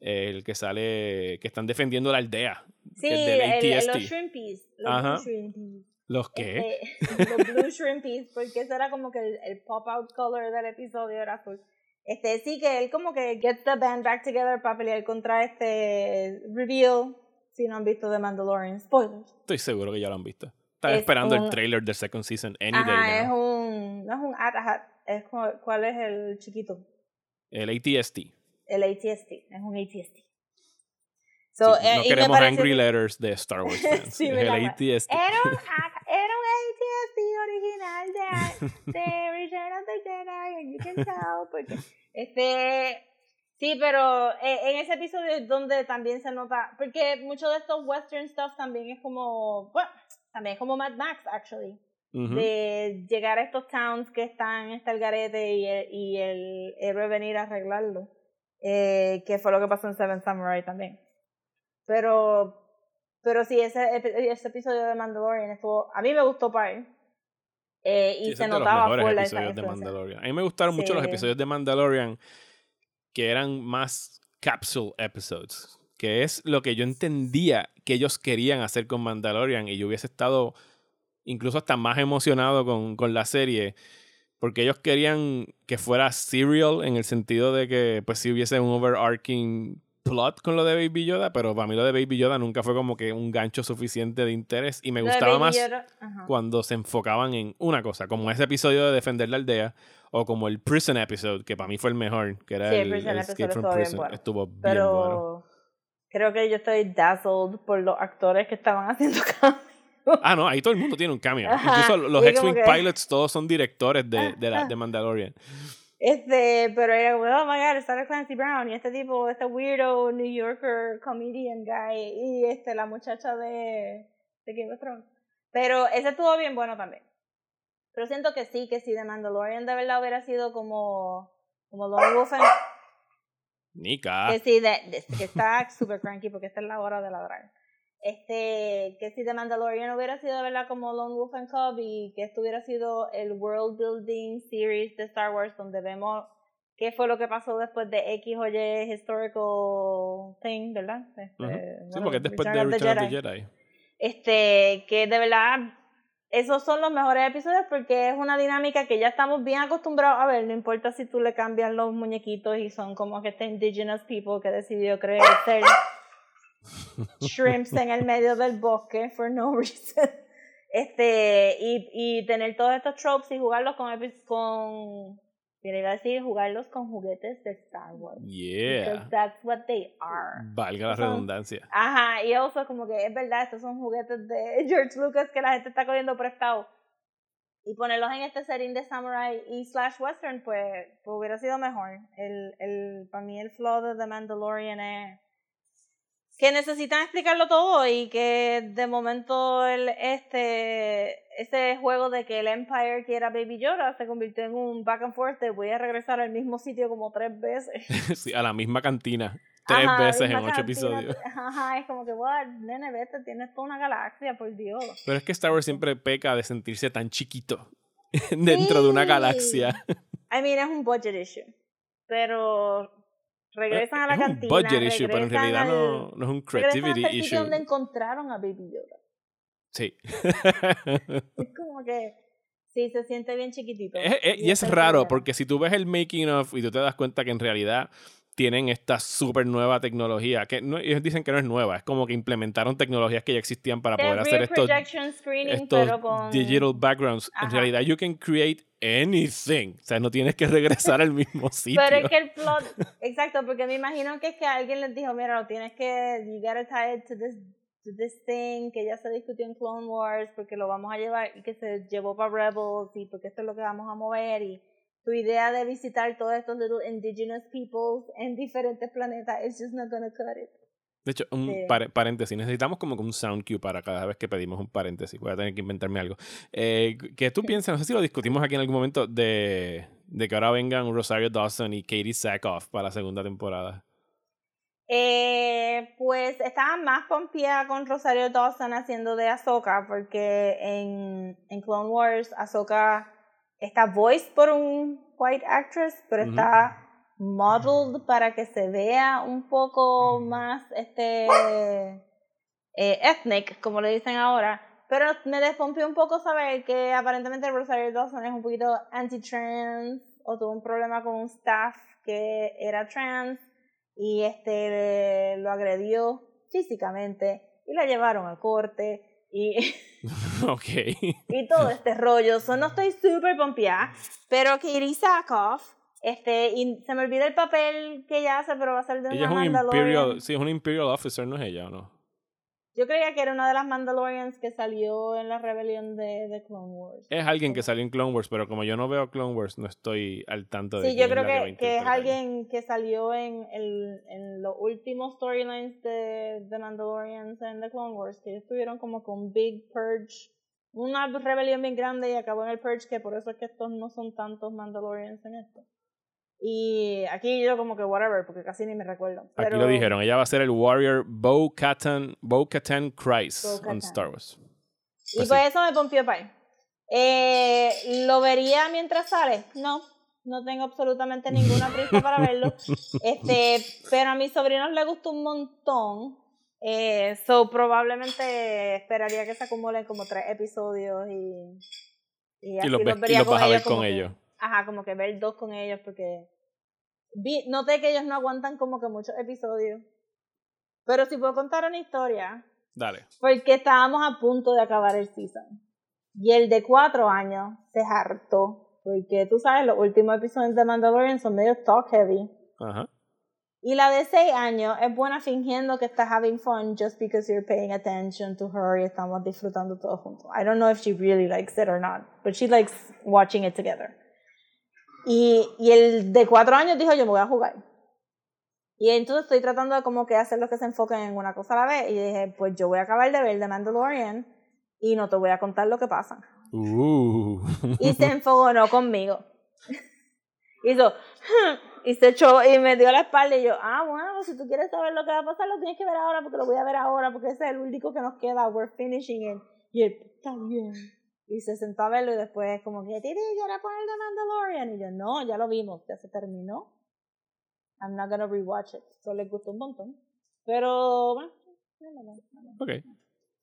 eh, el que sale, que están defendiendo la aldea. Sí, el- el- los shrimpies, los Ajá. blue shrimpies. ¿Los qué? Este, (laughs) los blue shrimpies, porque eso era como que el, el pop-out color del episodio era azul. Este, sí que él como que gets the band back together para pelear contra este reveal, si no han visto The Mandalorian, spoilers. Estoy seguro que ya lo han visto. Están Es esperando un- el trailer del second season any Ajá, day es now. un, no es un AT-AT, es cu- ¿cuál es el chiquito? El ATST. El ATST, es un ATST. Sí, eh, no queremos angry que- letters de Star Wars (laughs) fans. Sí, es el. Era un, ATST original de, (laughs) de Return of the Jedi, and you can tell, porque, (laughs) este, sí, pero eh, en ese episodio es donde también se nota, porque mucho de estos western stuff también es como, bueno, también es como Mad Max, actually, Ujú. de llegar a estos towns que están en el garete y el, y el héroe venir a arreglarlo, eh, que fue lo que pasó en Seven Samurai también. Pero, pero sí, ese, ese episodio de Mandalorian estuvo, a mí me gustó para él. Eh, y Sí, se de los notaba mejores esa episodios de. Mandalorian. A mí me gustaron mucho los episodios de Mandalorian que eran más capsule episodes, que es lo que yo entendía que ellos querían hacer con Mandalorian y yo hubiese estado incluso hasta más emocionado con, con la serie porque ellos querían que fuera serial en el sentido de que pues si hubiese un overarching plot con lo de Baby Yoda, pero para mí lo de Baby Yoda nunca fue como que un gancho suficiente de interés y me Lo gustaba más Yoda, cuando se enfocaban en una cosa, como ese episodio de Defender la Aldea, o como el Prison Episode, que para mí fue el mejor, que era Sí, el el, Prison el Episode Escape from estuvo bien Prison. bueno. Estuvo bien Pero bueno. creo que yo estoy dazzled por los actores que estaban haciendo (laughs) cameo. Ah, no, ahí todo el mundo tiene un cameo. Ajá, Incluso los X-Wing que- Pilots todos son directores de, de, la, Ajá. de Mandalorian. Este, pero era como, oh my god, sale Clancy Brown y este tipo, este weirdo New Yorker comedian guy y este, la muchacha de, de Game of Thrones. Pero ese estuvo bien bueno también. Pero siento que sí, que si The Mandalorian de verdad hubiera sido como, como Lone Wolf and, Nika. que sí, de, de- que está super cranky porque esta es la hora de ladrar. Este, que si The Mandalorian hubiera sido de verdad como Lone Wolf and Cub y que esto hubiera sido el world building series de Star Wars donde vemos qué fue lo que pasó después de X o Y historical thing, ¿verdad? Este, Ujú. Sí, bueno, porque es después de Return of the Return of the Jedi. Jedi. Este, que de verdad esos son los mejores episodios porque es una dinámica que ya estamos bien acostumbrados a ver, no importa si tú le cambias los muñequitos y son como que este indigenous people que decidió creer ser shrimps en el medio del bosque for no (laughs) reason. Este, y, y tener todos estos tropes y jugarlos con, con, bien, iba a decir, jugarlos con juguetes de Star Wars. Yeah. Because that's what they are. Valga la Son- redundancia. Ajá, y also como que es verdad, estos son juguetes de (laughs) George Lucas que la gente está cogiendo prestado. Y ponerlos en este setting de Samurai y slash western, pues, pues hubiera sido mejor. El, el, para mí el flow de The Mandalorian es que necesitan explicarlo todo y que de momento el, este ese juego de que el Empire quiera Baby Yoda se convirtió en un back and forth de voy a regresar al mismo sitio como tres veces. (laughs) Sí, a la misma cantina. Tres Ajá, veces en ocho cantina, episodios. Ajá, es como que, what, nene, vete, tienes toda una galaxia, por Dios. Pero es que Star Wars siempre peca de sentirse tan chiquito (laughs) dentro de una galaxia. I mean, es un budget issue. Pero regresan a la es un cantina. budget issue, pero en realidad al- no, no es un creativity sitio issue. donde encontraron a Baby Yoda. Sí. Es como que, sí, se siente bien chiquitito. Es- es- y es raro porque si tú ves el making of y tú te das cuenta que en realidad tienen esta súper nueva tecnología, que no, ellos dicen que no es nueva, es como que implementaron tecnologías que ya existían para De poder hacer estos, estos pero con... digital backgrounds. En Ajá. realidad, you can create anything. O sea, no tienes que (laughs) regresar al mismo sitio. Pero es que el plot, exacto, porque me imagino que es que alguien les dijo, mira, lo tienes que, you gotta tie it to this, to this thing que ya se discutió en Clone Wars, porque lo vamos a llevar, y que se llevó para Rebels, y porque esto es lo que vamos a mover, y tu idea de visitar todos estos little indigenous peoples en diferentes planetas, it's just not gonna cut it. De hecho, un Sí. pare- paréntesis. Necesitamos como que un sound cue para cada vez que pedimos un paréntesis. Voy a tener que inventarme algo. Eh, ¿Qué tú piensas? No sé si lo discutimos aquí en algún momento de, de que ahora vengan Rosario Dawson y Katie Sackhoff para la segunda temporada. Eh, pues estaba más pompeada con Rosario Dawson haciendo de Ahsoka, porque en, en Clone Wars Ahsoka está voiced por un white actress, pero está modeled para que se vea un poco más este eh, ethnic, como le dicen ahora. Pero me despompió un poco saber que aparentemente Rosario Dawson es un poquito anti-trans o tuvo un problema con un staff que era trans y este lo agredió físicamente y la llevaron a corte y, (laughs) (laughs) ok. y todo (laughs) este rollo. So, no estoy súper pompeada, pero Katie Sackhoff, este, y se me olvida el papel que ella hace, pero va a ser de ella es una un. Imperial, sí, es un Imperial Officer, ¿no es ella o no? Yo creía que era una de las Mandalorians que salió en la rebelión de, de Clone Wars. Es alguien que salió en Clone Wars, pero como yo no veo Clone Wars, no estoy al tanto de Sí, yo creo es que, que es alguien que salió en, el, en los últimos storylines de, de Mandalorians en The Clone Wars, que ellos tuvieron como con Big Purge, una rebelión bien grande y acabó en el Purge, que por eso es que estos no son tantos Mandalorians en esto. Y aquí yo como que whatever, porque casi ni me recuerdo. Aquí Pero, lo dijeron, ella va a ser el Warrior Bo Katan, Bo Katan Christ on Star Wars. Y Pues sí. eso me pompió pay. Eh, ¿Lo vería mientras sale? No, no tengo absolutamente ninguna prisa para (laughs) verlo. Este, pero a mis sobrinos les gustó un montón. Eh, so probablemente esperaría que se acumulen como tres episodios y, y, así los ves- y vería los vas a ver con ellos. Ajá, como que ver dos con ellos porque vi, noté que ellos no aguantan como que muchos episodios. Pero si puedo contar una historia, Dale. porque estábamos a punto de acabar el season. Y el de cuatro años se hartó. Porque tú sabes, los últimos episodios de Mandalorian son medio talk heavy. Ajá. Y la de seis años es buena fingiendo que está having fun just because you're paying attention to her y estamos disfrutando todos juntos. I don't know if she really likes it or not, but she likes watching it together. Y, y el de cuatro años dijo, yo me voy a jugar. Y entonces estoy tratando de como que hacer los que se enfoquen en una cosa a la vez. Y dije, pues yo voy a acabar de ver The Mandalorian y no te voy a contar lo que pasa. Uh. Y se (laughs) enfogonó conmigo. (laughs) Hizo, y se echó y me dio la espalda y yo, ah, bueno, si tú quieres saber lo que va a pasar, lo tienes que ver ahora porque lo voy a ver ahora porque ese es el único que nos queda, we're finishing it. Y él, está bien. Y se sentó a verlo y después como que, Titi, ¿quieres poner The Mandalorian? Y yo, no, ya lo vimos, ya se terminó. I'm not gonna rewatch it. Solo les gustó un montón. Pero, bueno. no, no, no. Ok.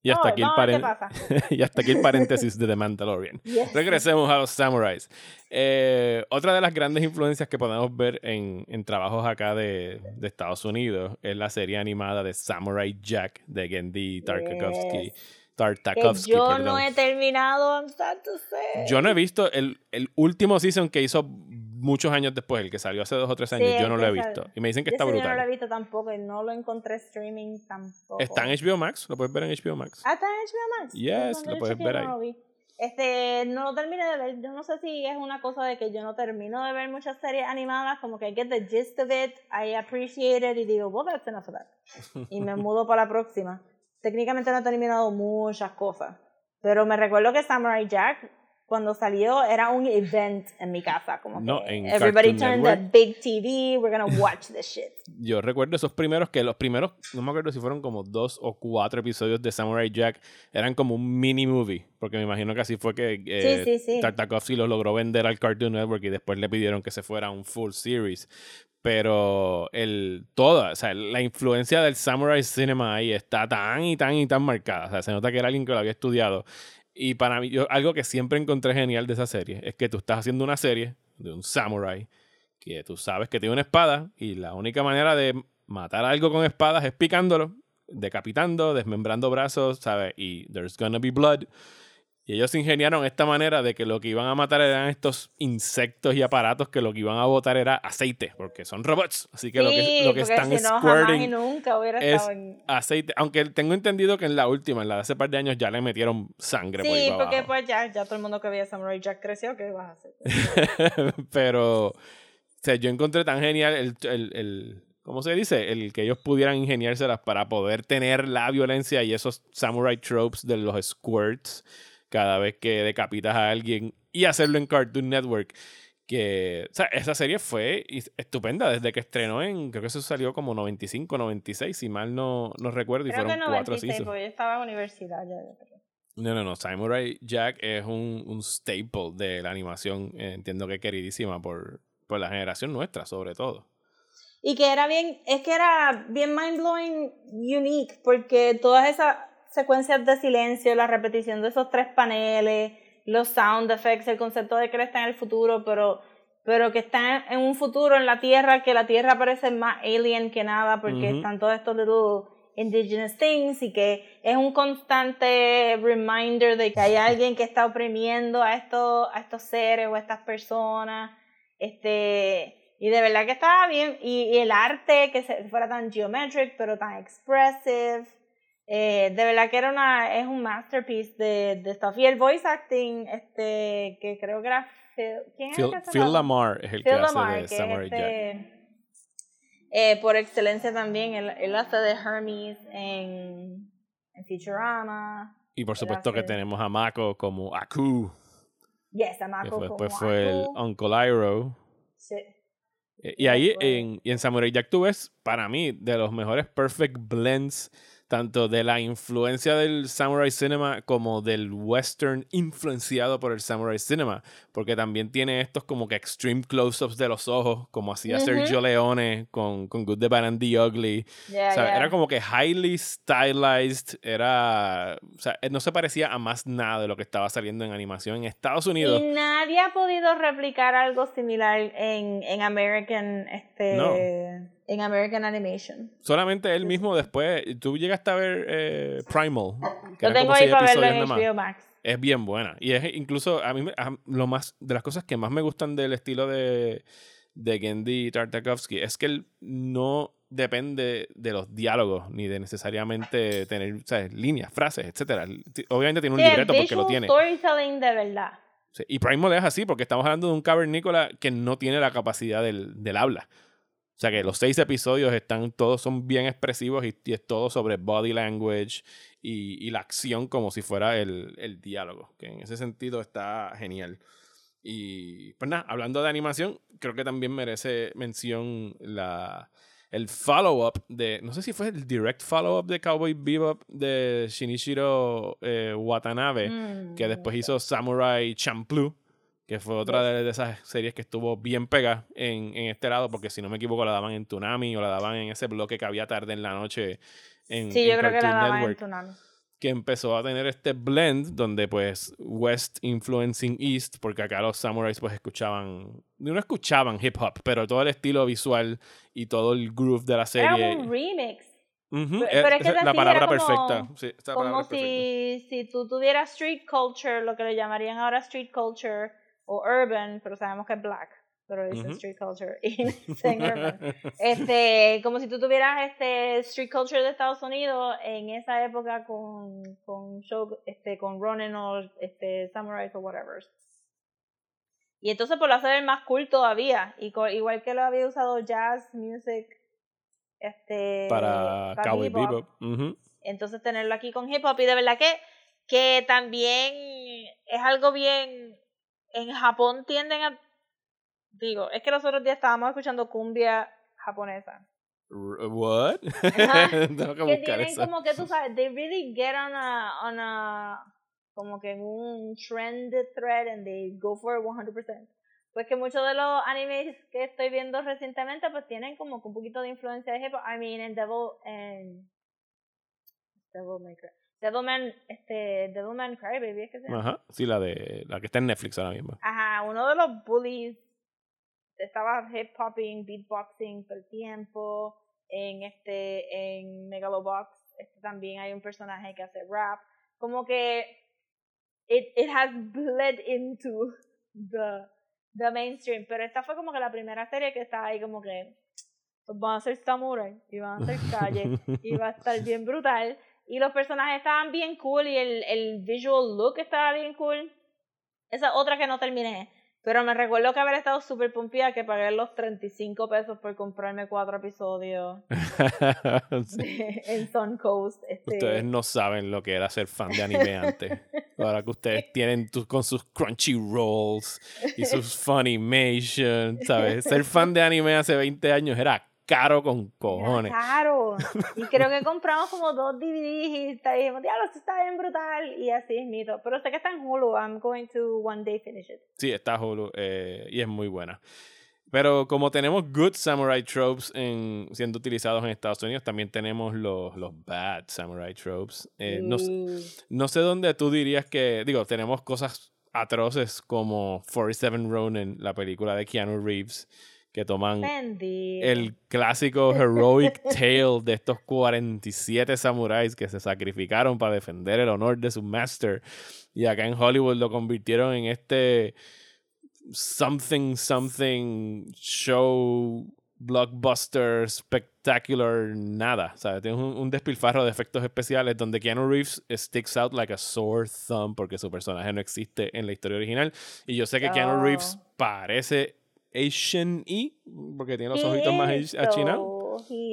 Y hasta, aquí el paren- (laughs) y hasta aquí el paréntesis de The Mandalorian. (laughs) Yes. Regresemos a los samurais. Eh, otra de las grandes influencias que podemos ver en, en trabajos acá de, de Estados Unidos es la serie animada de Samurai Jack de Gendy Tartakovsky. Yes. Que Tartakovsky, yo perdón. no he terminado, I'm sad to say. Yo no he visto el, el último season que hizo muchos años después, el que salió hace dos o tres Sí, años. yo no lo he que visto. Y me dicen que está yo no lo he brutal. visto tampoco y no lo encontré streaming tampoco. Está en HBO Max, lo puedes ver en HBO Max. Ah, está en HBO Max. Yes, Cuando lo yo puedes ver no ahí. lo vi. Este, no lo terminé de ver. Yo no sé si es una cosa de que yo no termino de ver muchas series animadas, como que I get the gist of it, I appreciate it y digo, well, that's enough of that. (laughs) Y me mudo para la próxima. Técnicamente no he terminado muchas cosas, pero me recuerdo que Samurai Jack cuando salió era un event en mi casa, como No, que en everybody turned the big TV, we're gonna watch this shit. (laughs) Yo recuerdo esos primeros que los primeros, no me acuerdo si fueron como dos o cuatro episodios de Samurai Jack, eran como un mini movie, porque me imagino que así fue que eh, Sí, sí, sí. Tartakovsky lo logró vender al Cartoon Network y después le pidieron que se fuera un full series. Pero el toda, o sea, la influencia del Samurai Cinema ahí está tan y tan y tan marcada. O sea, se nota que era alguien que lo había estudiado. Y para mí, yo, algo que siempre encontré genial de esa serie es que tú estás haciendo una serie de un samurai que tú sabes que tiene una espada y la única manera de matar algo con espadas es picándolo, decapitando, desmembrando brazos, ¿sabes? Y there's gonna be blood. Y ellos ingeniaron esta manera de que lo que iban a matar eran estos insectos y aparatos que lo que iban a botar era aceite, porque son robots. Así que lo que, lo están si no, jamás y squirting nunca hubiera es estado en... aceite. Aunque tengo entendido que en la última, en la de hace par de años, ya le metieron sangre por ahí Sí, para porque abajo. pues ya, ya todo el mundo que veía Samurai Jack creció, ¿qué vas a hacer? (laughs) Pero, o sea, yo encontré tan genial el, el, el- ¿cómo se dice? El que ellos pudieran ingeniárselas para poder tener la violencia y esos samurai tropes de los squirts cada vez que decapitas a alguien y hacerlo en Cartoon Network. Que, o sea, esa serie fue estupenda desde que estrenó en, creo que eso salió como 95, 96, si mal no, no recuerdo, y Creo que fueron cuatro 96, seasons. porque yo estaba en universidad ya. No, no, no. Samurai Jack es un, un staple de la animación. eh, entiendo que queridísima por, por la generación nuestra, sobre todo. Y que era bien, es que era bien mind blowing, unique, porque todas esas secuencias de silencio, la repetición de esos tres paneles, los sound effects, el concepto de que él está en el futuro, pero, pero que está en un futuro en la Tierra, que la Tierra parece más alien que nada, porque están todos estos little indigenous things y que es un constante reminder de que hay (laughs) alguien que está oprimiendo a estos, a estos seres o a estas personas. Este, y de verdad que estaba bien. Y, y el arte, que se, fuera tan geometric, pero tan expressive. Eh, de verdad que era una, es un masterpiece de, de stuff. Y el voice acting, este, que creo que era Phil, ¿quién es el Phil, que hace Phil la- Lamar es el que Phil hace Lamar, de que Samurai Jack. este, eh, por excelencia también, él, él hace de Hermes en, en Futurama. Y por supuesto que hace- tenemos a Mako como Aku, Yes, a que Mako fue, como después fue el. Uncle Iroh. Sí. Eh, Y ahí en, y en Samurai Jack tú ves, para mí, de los mejores perfect blends, tanto de la influencia del Samurai Cinema como del western influenciado por el Samurai Cinema, porque también tiene estos como que extreme close-ups de los ojos, como hacía. Sergio Leone con, con Good, the Bad and the Ugly. Yeah, O sea, yeah. era como que highly stylized, era, o sea, no se parecía a más nada de lo que estaba saliendo en animación en Estados Unidos. Y nadie ha podido replicar algo similar en, en American, este, No. En American Animation. Solamente él mismo después, tú llegaste a ver eh, Primal, que Lo tengo ahí para verlo en. HBO Max. Es bien buena. Y es incluso, a mí, a- lo más, de las cosas que más me gustan del estilo de, de Gendy Tartakovsky es que él no depende de los diálogos, ni de necesariamente tener ¿sabes? líneas, frases, etcétera. Obviamente tiene un Sí, libreto porque lo tiene. storytelling de verdad. Sí, Y Primal es así, porque estamos hablando de un cavernícola que no tiene la capacidad del, del habla. O sea que los seis episodios están, todos son bien expresivos y, y es todo sobre body language y, y la acción como si fuera el, el diálogo. Que en ese sentido está genial. Y pues nada, hablando de animación, creo que también merece mención la, el follow-up de, no sé si fue el direct follow-up de Cowboy Bebop de Shinichiro eh, Watanabe Mm, que después hizo Samurai Champloo, que fue otra de, de esas series que estuvo bien pegada en, en este lado, porque si no me equivoco la daban en Tsunami o la daban en ese bloque que había tarde en la noche en, Sí, en yo creo que la Cartoon daban en Network, Tsunami. que empezó a tener este blend donde pues West influencing East, porque acá los samurais pues escuchaban, no escuchaban hip hop, pero todo el estilo visual y todo el groove de la serie. Era un remix. Pero- es- pero es que la palabra como- perfecta. Sí, palabra Como perfecta. si, si tú tuvieras street culture, lo que le llamarían ahora street culture o urban, pero sabemos que es black. pero dice street culture (laughs) y en urban. (laughs) Este, como si tú tuvieras este street culture de Estados Unidos en esa época con, con show, este, con Ronin o este, Samurais o whatever. Y entonces por lo hacer el más cool todavía. Y igual que lo había usado jazz music este Para Cowboy bebop, entonces tenerlo aquí con hip hop y de verdad que que también es algo bien en Japón tienden a digo es que los otros días estábamos escuchando cumbia japonesa. R- What? (laughs) Tengo que que tienen eso. como que tú sabes they really get on a on a como que en un trend thread and they go for it 100% pues que muchos de los animes que estoy viendo recientemente pues tienen como que un poquito de influencia de hip hop I mean en Devil en Devilman Cry Devilman este Devilman Crybaby es que se llama Ajá. Sí, la de la que está en Netflix ahora mismo. Ajá, uno de los bullies estaba hip hopping, beatboxing todo el tiempo. En este, en Megalobox, este también hay un personaje que hace rap. Como que it, it has bled into the, the mainstream. Pero esta fue como que la primera serie que estaba ahí como que van a ser samurai y van a ser calle y va a estar (laughs) bien brutal. Y los personajes estaban bien cool y el, el visual look estaba bien cool. Esa otra que no terminé. Pero me recuerdo que haber estado súper pumpida que pagué los 35 pesos por comprarme cuatro episodios (laughs) Sí. (laughs) en Sun Coast. Este, Ustedes no saben lo que era ser fan de anime antes. Ahora que ustedes (laughs) tienen tu- con sus crunchy rolls y sus Funimation, ¿sabes? Ser fan de anime hace 20 años era caro con cojones. caro. Y (laughs) creo que compramos como dos DVDs y dijimos, diablo, esto está bien brutal. Y así es mito. Pero sé que está en Hulu. I'm going to one day finish it. Sí, está Hulu eh, y es muy buena. Pero como tenemos good samurai tropes en, siendo utilizados en Estados Unidos, también tenemos los, los bad samurai tropes. Eh, no, s- Y- no sé dónde tú dirías que, digo, tenemos cosas atroces como 47 Ronin, la película de Keanu Reeves, que toman Bendito. el clásico heroic (laughs) tale de estos 47 samuráis que se sacrificaron para defender el honor de su master. Y acá en Hollywood lo convirtieron en este something, something show, blockbuster, spectacular, nada. O sea, tiene un, un despilfarro de efectos especiales donde Keanu Reeves sticks out like a sore thumb porque su personaje no existe en la historia original. Y yo sé que Keanu Reeves Oh. parece Asian y porque tiene los ojitos más achinados.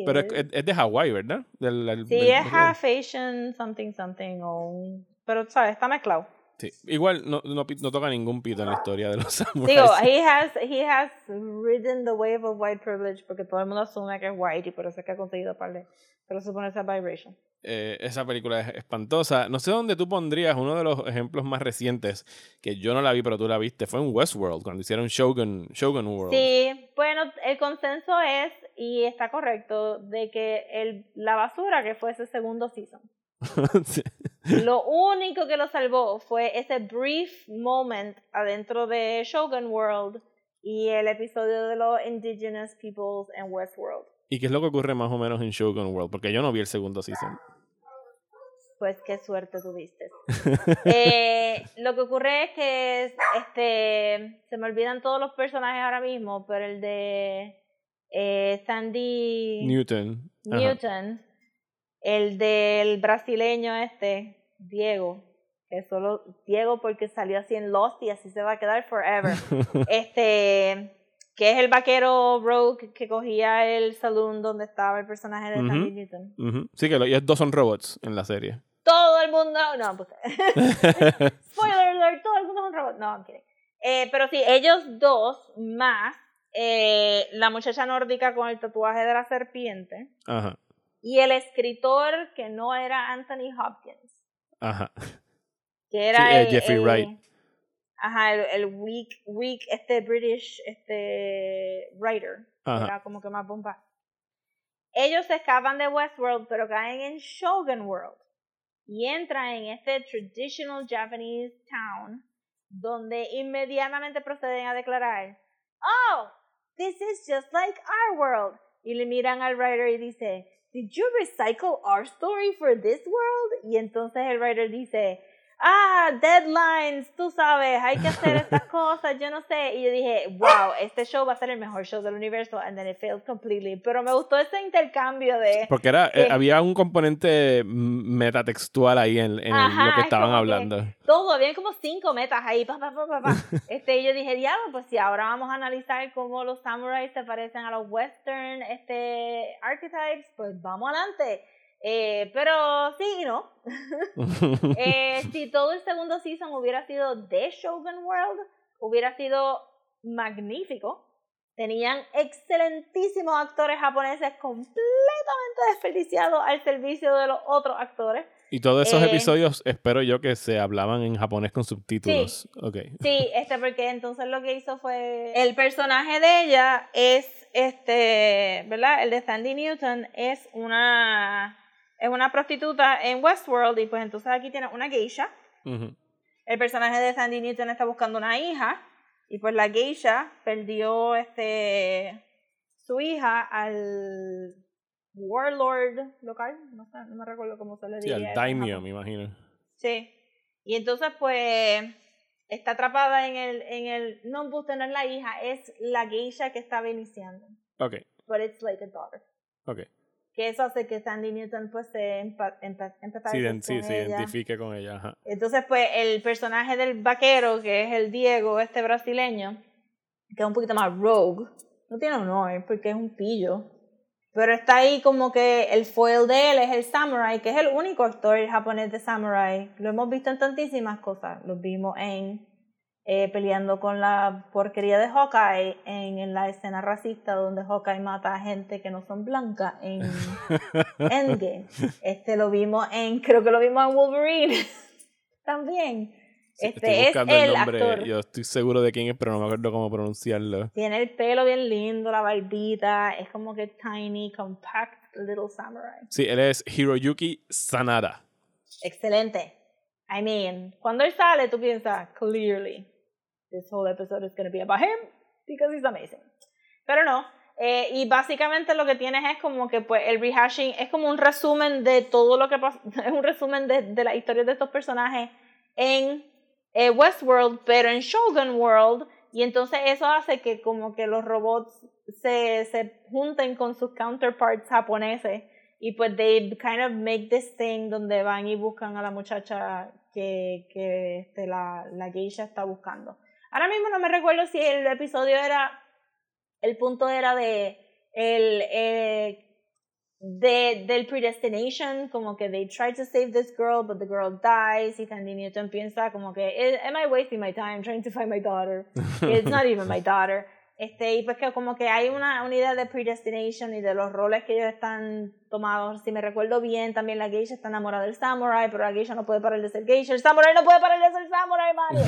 Pero es, es- es de Hawái, ¿verdad? Del- del- Sí, del- es half Asian, something, something, o... Pero, ¿sabes? Está mezclado. Sí. Igual no, no, no toca ningún pito en la historia de los (laughs) samuráis. Digo, he has, he has ridden the wave of white privilege porque todo el mundo asume que es white y por eso es que ha conseguido par de... Pero supone esa vibration. Eh, esa película es espantosa. No sé dónde tú pondrías uno de los ejemplos más recientes, que yo no la vi, pero tú la viste. Fue en Westworld, cuando hicieron Shogun, Shogun World. Sí, bueno, el consenso es, y está correcto, de que el, la basura que fue ese segundo season. (laughs) Sí. Lo único que lo salvó fue ese brief moment adentro de Shogun World y el episodio de los Indigenous Peoples en Westworld. ¿Y qué es lo que ocurre más o menos en Shogun World? Porque yo no vi el segundo season. Pues qué suerte tuviste. (laughs) Eh, lo que ocurre es que este se me olvidan todos los personajes ahora mismo, pero el de eh, Sandy Newton. Ajá. El del brasileño este, Diego, que solo Diego porque salió así en Lost y así se va a quedar forever. (laughs) este, que es el vaquero Rogue que cogía el saloon donde estaba el personaje de Sandy Ujú. Newton. Sí, que los ellos dos son robots en la serie. Todo el mundo, no, pues, (laughs) (laughs) spoiler alert, todo el mundo es un robot. No, I'm kidding. Eh, pero sí, ellos dos más eh, la muchacha nórdica con el tatuaje de la serpiente. Ajá. Y el escritor que no era Anthony Hopkins, Ajá. que era Sí, eh, el, Jeffrey el- Wright. Ajá, el, el weak, weak, este British, este writer, Ajá. era como que más bomba. Ellos se escapan de Westworld, pero caen en Shogun World y entran en este traditional Japanese town, donde inmediatamente proceden a declarar, "Oh, this is just like our world." Y le miran al writer y dice, "Did you recycle our story for this world?" Y entonces el writer dice, ah, deadlines, tú sabes, hay que hacer (laughs) estas cosas, yo no sé. Y yo dije, wow, este show va a ser el mejor show del universo. And then it failed completely. Pero me gustó ese intercambio de. Porque era, eh, Sí. había un componente metatextual ahí en, en Ajá, lo que es estaban que hablando. Todo, había como cinco metas ahí, pa, pa, pa, pa, pa. (laughs) Este, y yo dije, diablo, pues si ahora vamos a analizar cómo los samuráis se parecen a los western este, archetypes, pues vamos adelante. Eh, pero sí y no. (laughs) Eh, si todo el segundo season hubiera sido de Shogun World, hubiera sido magnífico. Tenían excelentísimos actores japoneses completamente desperdiciados al servicio de los otros actores. y todos esos Eh, episodios espero yo que se hablaban en japonés con subtítulos. Ok. Sí, este, porque entonces lo que hizo fue. El personaje de ella es este, ¿verdad? El de Sandy Newton es una. Es una prostituta en Westworld y pues entonces aquí tiene una geisha. El personaje de Sandy Newton está buscando una hija y pues la geisha perdió este su hija al warlord local, no sé, no me recuerdo cómo se le Sí, diría. al daimyo, me imagino. Sí. Y entonces, pues, está atrapada en el, en el, no, Buster no es la hija, es la geisha que estaba iniciando. Ok, But it's like a daughter. ok. Que eso hace que Sandy Newton, pues, se empa empa empatice Sí, con sí, se ella. identifique con ella. Ajá. Entonces, pues, el personaje del vaquero, que es el Diego, este brasileño, que es un poquito más rogue, no tiene honor porque es un pillo. Pero está ahí como que el foil de él es el samurai, que es el único actor japonés de samurai. Lo hemos visto en tantísimas cosas. Lo vimos en eh, peleando con la porquería de Hawkeye, en, en la escena racista donde Hawkeye mata a gente que no son blancas en (laughs) Endgame. Este lo vimos en, creo que lo vimos en Wolverine (laughs) también. Sí, Este estoy es buscando el, el nombre. actor. Yo estoy seguro de quién es, pero no me acuerdo cómo pronunciarlo. Tiene el pelo bien lindo, la barbita, es como que tiny, compact little samurai. Sí, él es Hiroyuki Sanada. Excelente. I mean, cuando él sale, tú piensas, clearly, this whole episode is going to be about him because he's amazing. Pero no. eh, y básicamente lo que tienes es como que pues el rehashing es como un resumen de todo lo que pasa, (laughs) es un resumen de, de la historia de estos personajes en eh, Westworld, pero en Shogun World, y entonces eso hace que como que los robots se, se junten con sus counterparts japoneses y pues they kind of make this thing donde van y buscan a la muchacha que, que este, la, la geisha está buscando. Ahora mismo no me recuerdo si el episodio era, el punto era de el, eh, de, del predestination, como que they try to save this girl, but the girl dies, y Sandy Newton piensa como que, "Eh, am I wasting my time trying to find my daughter? (laughs) It's not even my daughter. Este, y pues que como que hay una, una idea de predestination y de los roles que ellos están tomados. Si me recuerdo bien, también la geisha está enamorada del samurai, pero la geisha no puede parar de ser geisha. El samurai no puede parar de ser samurai, Mario.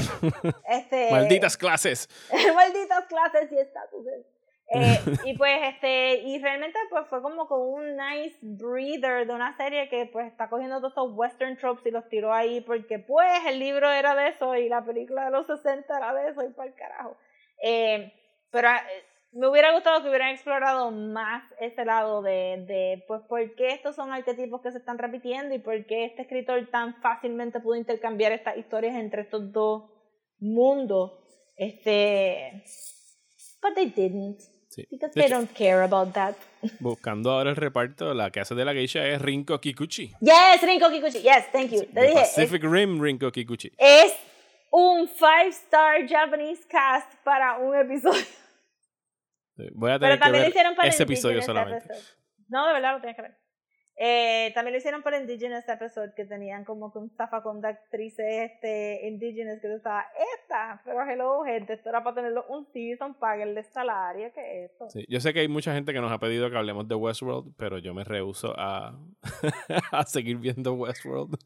(laughs) Este, Malditas clases. (laughs) malditas clases y estatuses. Eh, (laughs) y pues este, y realmente pues fue como con un nice breather de una serie que pues está cogiendo todos estos western tropes y los tiró ahí porque pues el libro era de eso y la película de los 60 era de eso y para el carajo. Eh, pero eh, me hubiera gustado que hubieran explorado más ese lado de, de pues por qué estos son arquetipos que se están repitiendo y por qué este escritor tan fácilmente pudo intercambiar estas historias entre estos dos mundos. Este, but they didn't. Sí. Because De they hecho, don't care about that. (laughs) buscando ahora el reparto, la que hace de la geisha es Rinko Kikuchi. Yes, Rinko Kikuchi. Yes, thank you. Te es, Pacific Rim Rinko Kikuchi. es un five star Japanese cast para un episodio. (laughs) Voy a tener Pero también que hicieron ver para ese episodio solamente. No, de verdad lo tienes que ver. Eh, también lo hicieron para Indigenous Episode, que tenían como que un zafacón de actrices este, indigenous que tú estabas, esta, pero hello, gente, esto era para tenerlo un season, paguenle salario, ¿qué es esto? Sí, Yo sé que hay mucha gente que nos ha pedido que hablemos de Westworld, pero yo me rehuso a, (laughs) a seguir viendo Westworld.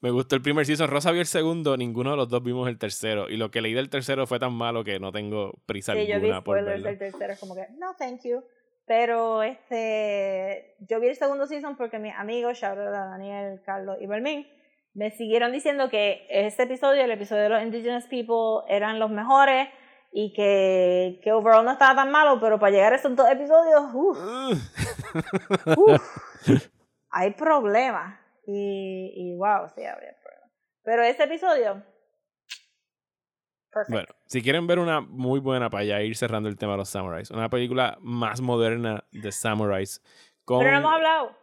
Me gustó el primer season. Rosa vio el segundo, ninguno de los dos vimos el tercero. Y lo que leí del tercero fue tan malo que no tengo prisa Sí, yo vi alguna por verlo. del tercero, es como que, no, thank you. Pero este, yo vi el segundo season porque mis amigos, a Daniel, Carlos y Bermín, me siguieron diciendo que ese episodio, el episodio de los Indigenous People, eran los mejores y que, que overall no estaba tan malo, pero para llegar a esos dos episodios, uff, (laughs) uf, hay problemas. Y, y wow, sí, habría problemas. Pero ese episodio. Perfect. Bueno, si quieren ver una muy buena para ya ir cerrando el tema de los samuráis, una película más moderna de samuráis con... Pero no hemos hablado.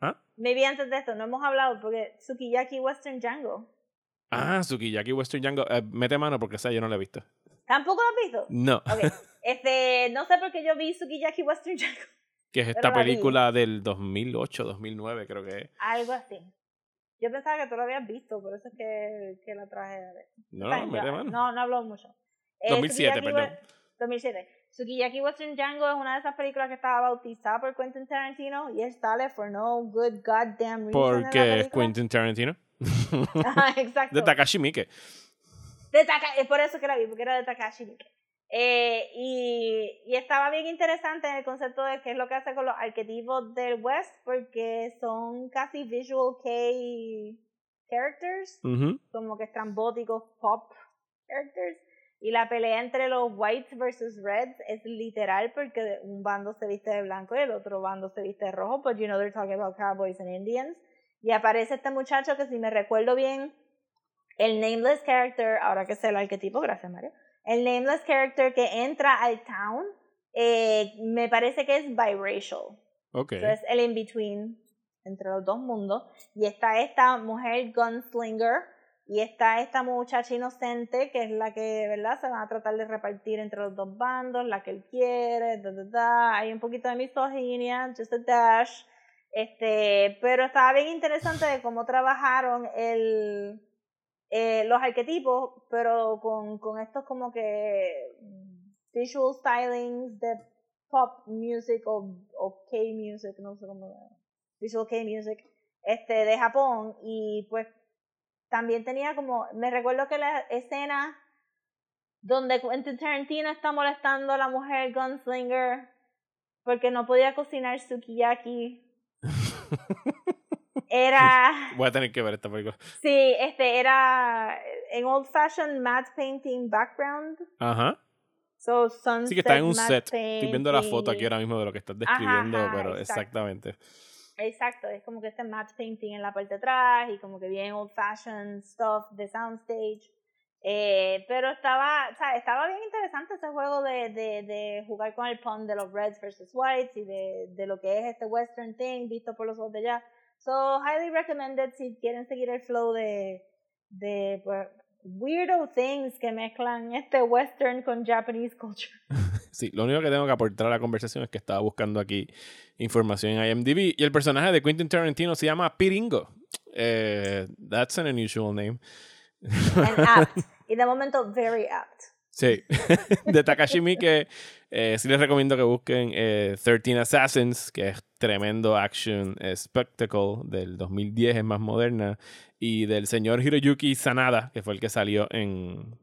¿Ah? Maybe antes de esto, no hemos hablado porque Sukiyaki Western Django. Ah, Sukiyaki Western Django. Eh, mete mano porque esa yo no la he visto. ¿Tampoco lo has visto? No. Ok. (laughs) Este, no sé por qué yo vi Sukiyaki Western Django. que es esta la vi. película del 2008, 2009 creo que es. Algo así. Yo pensaba que tú lo habías visto, por eso es que, que la traje. No, no, yo- mano. no, no hablo mucho. Eh, 2007, Sukiyaki perdón. We- 2007. Sukiyaki Western Django es una de esas películas que estaba bautizada por Quentin Tarantino y él sale for no good goddamn reason. Porque es. Quentin Tarantino. (laughs) Ajá, exacto. de Takashi Miike. De Taka- es por eso que la vi, porque era de Takashi Miike. Eh, y, y estaba bien interesante el concepto de qué es lo que hace con los arquetipos del West, porque son casi visual kei characters, como que estrambóticos pop characters. Y la pelea entre los whites versus reds es literal porque un bando se viste de blanco y el otro bando se viste de rojo, but you know they're talking about cowboys and Indians. Y aparece este muchacho que si me recuerdo bien, el nameless character, ahora que sé el arquetipo, gracias Mario, el nameless character que entra al town, eh, me parece que es biracial. Ok. Entonces el in-between entre los dos mundos. Y está esta mujer gunslinger y está esta muchacha inocente que es la que, ¿verdad? Se van a tratar de repartir entre los dos bandos, la que él quiere, da, da, da. Hay un poquito de misoginia, just a dash. Este, pero estaba bien interesante de cómo trabajaron el, eh, los arquetipos, pero con, con estos como que visual stylings de pop music o, o K-music, no sé cómo, visual K-music, este, de Japón, y pues también tenía como, me recuerdo que la escena donde Quentin Tarantino está molestando a la mujer gunslinger porque no podía cocinar sukiyaki, (laughs) era... (laughs) Voy a tener que ver esta película. Sí, este era en old fashioned matte painting background. Ajá. So sunset, Sí que está en un set. Estoy viendo la foto aquí painting. ahora mismo de lo que estás describiendo, ajá, pero exacto. exactamente. Exacto, es como que este matte painting en la parte de atrás y como que bien old fashioned stuff de soundstage. Eh, pero estaba, o sea, estaba bien interesante ese juego de, de, de jugar con el pun de los Reds versus Whites y de, de lo que es este western thing visto por los ojos de allá. So, highly recommended si quieren seguir el flow de, de pues, weirdo things que mezclan este western con Japanese culture. (laughs) Sí, lo único que tengo que aportar a la conversación es que estaba buscando aquí información en IMDb y el personaje de Quentin Tarantino se llama Piringo. Eh, that's an unusual name. And (laughs) apt. Y de momento, very apt. Sí, (laughs) de Takashi Miike. Eh, sí les recomiendo que busquen eh, 13 Assassins, que es tremendo action eh, spectacle del 2010, es más moderna. Y del señor Hiroyuki Sanada, que fue el que salió en.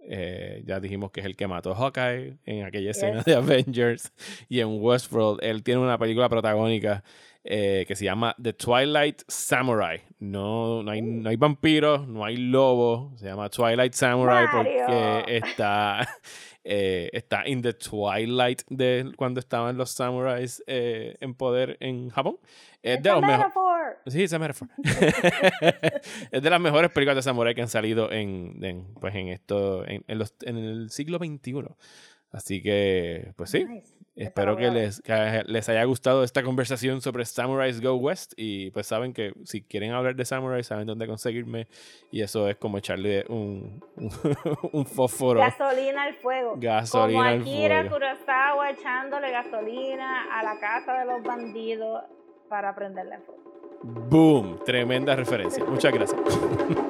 eh, ya dijimos que es el que mató a Hawkeye en aquella escena Yes. de Avengers. Y en Westworld, él tiene una película protagónica eh, que se llama The Twilight Samurai. No, no, hay, no hay vampiros, no hay lobos. Se llama Twilight Samurai porque Mario. está, (laughs) eh, está in the twilight de cuando estaban los samuráis eh, en poder en Japón. Es de a los mejo- metaphor. Sí, es (laughs) es de las mejores películas de samurai que han salido en, en, pues en esto en, en los, en el siglo XXI. Así que, pues sí. Nice. Espero que les, que les haya gustado esta conversación sobre Samurais Go West. Y pues saben que si quieren hablar de Samurai, saben dónde conseguirme. Y eso es como echarle un, un, (laughs) un fósforo. Gasolina al fuego. Gasolina Como al Akira fuego. Kurosawa echándole gasolina a la casa de los bandidos para prenderle en fuego. Boom. Tremenda referencia. Muchas gracias. (laughs)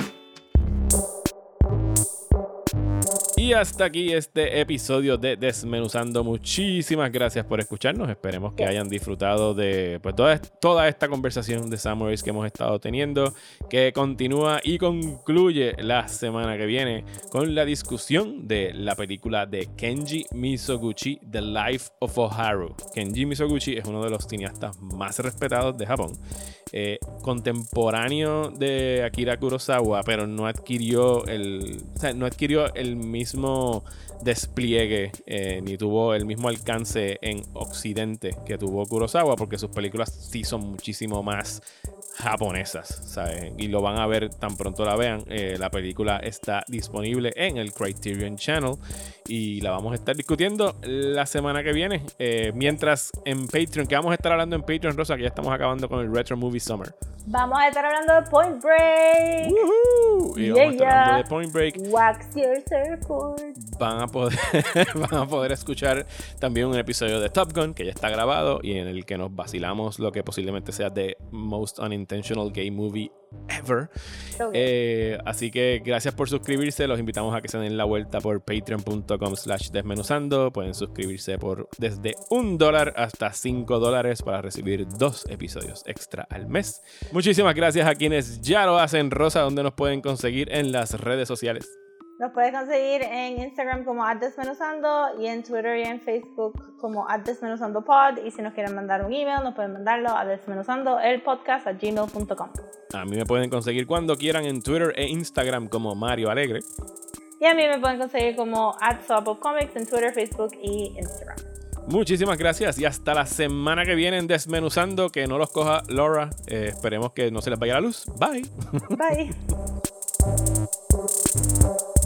Y hasta aquí este episodio de Desmenuzando. Muchísimas gracias por escucharnos. Esperemos que hayan disfrutado de pues, toda, toda esta conversación de Samurais que hemos estado teniendo, que continúa y concluye la semana que viene con la discusión de la película de Kenji Misoguchi, The Life of Oharu. Kenji Misoguchi es uno de los cineastas más respetados de Japón. Eh, contemporáneo de Akira Kurosawa, pero no adquirió el, o sea, no adquirió el mismo despliegue eh, ni tuvo el mismo alcance en Occidente que tuvo Kurosawa, porque sus películas sí son muchísimo más japonesas, ¿saben? Y lo van a ver tan pronto la vean. Eh, la película está disponible en el Criterion Channel y la vamos a estar discutiendo la semana que viene. Eh, mientras en Patreon, que vamos a estar hablando en Patreon, Rosa, que ya estamos acabando con el Retro Movie Summer. Vamos a estar hablando de Point Break. ¡Woohoo! Y vamos a estar Yeah, hablando yeah. de Point Break. Wax your surfboard. van a poder (laughs) van a poder escuchar también un episodio de Top Gun que ya está grabado y en el que nos vacilamos lo que posiblemente sea the most unintentional gay movie ever. Eh, así que gracias por suscribirse. Los invitamos a que se den la vuelta por patreon.com slash desmenuzando. Pueden suscribirse por desde un dólar hasta cinco dólares para recibir dos episodios extra al mes. Muchísimas gracias a quienes ya lo hacen. Rosa, ¿dónde nos pueden conseguir en las redes sociales? Nos puedes conseguir en Instagram como @desmenuzando y en Twitter y en Facebook como @desmenuzandopod y si nos quieren mandar un email nos pueden mandarlo a desmenuzandoelpodcast@gmail.com. A mí me pueden conseguir cuando quieran en Twitter e Instagram como Mario Alegre. Y a mí me pueden conseguir como @swapofcomics en Twitter, Facebook y Instagram. Muchísimas gracias y hasta la semana que viene en Desmenuzando. Que no los coja Laura. Eh, esperemos que no se les vaya la luz. Bye. Bye. (laughs)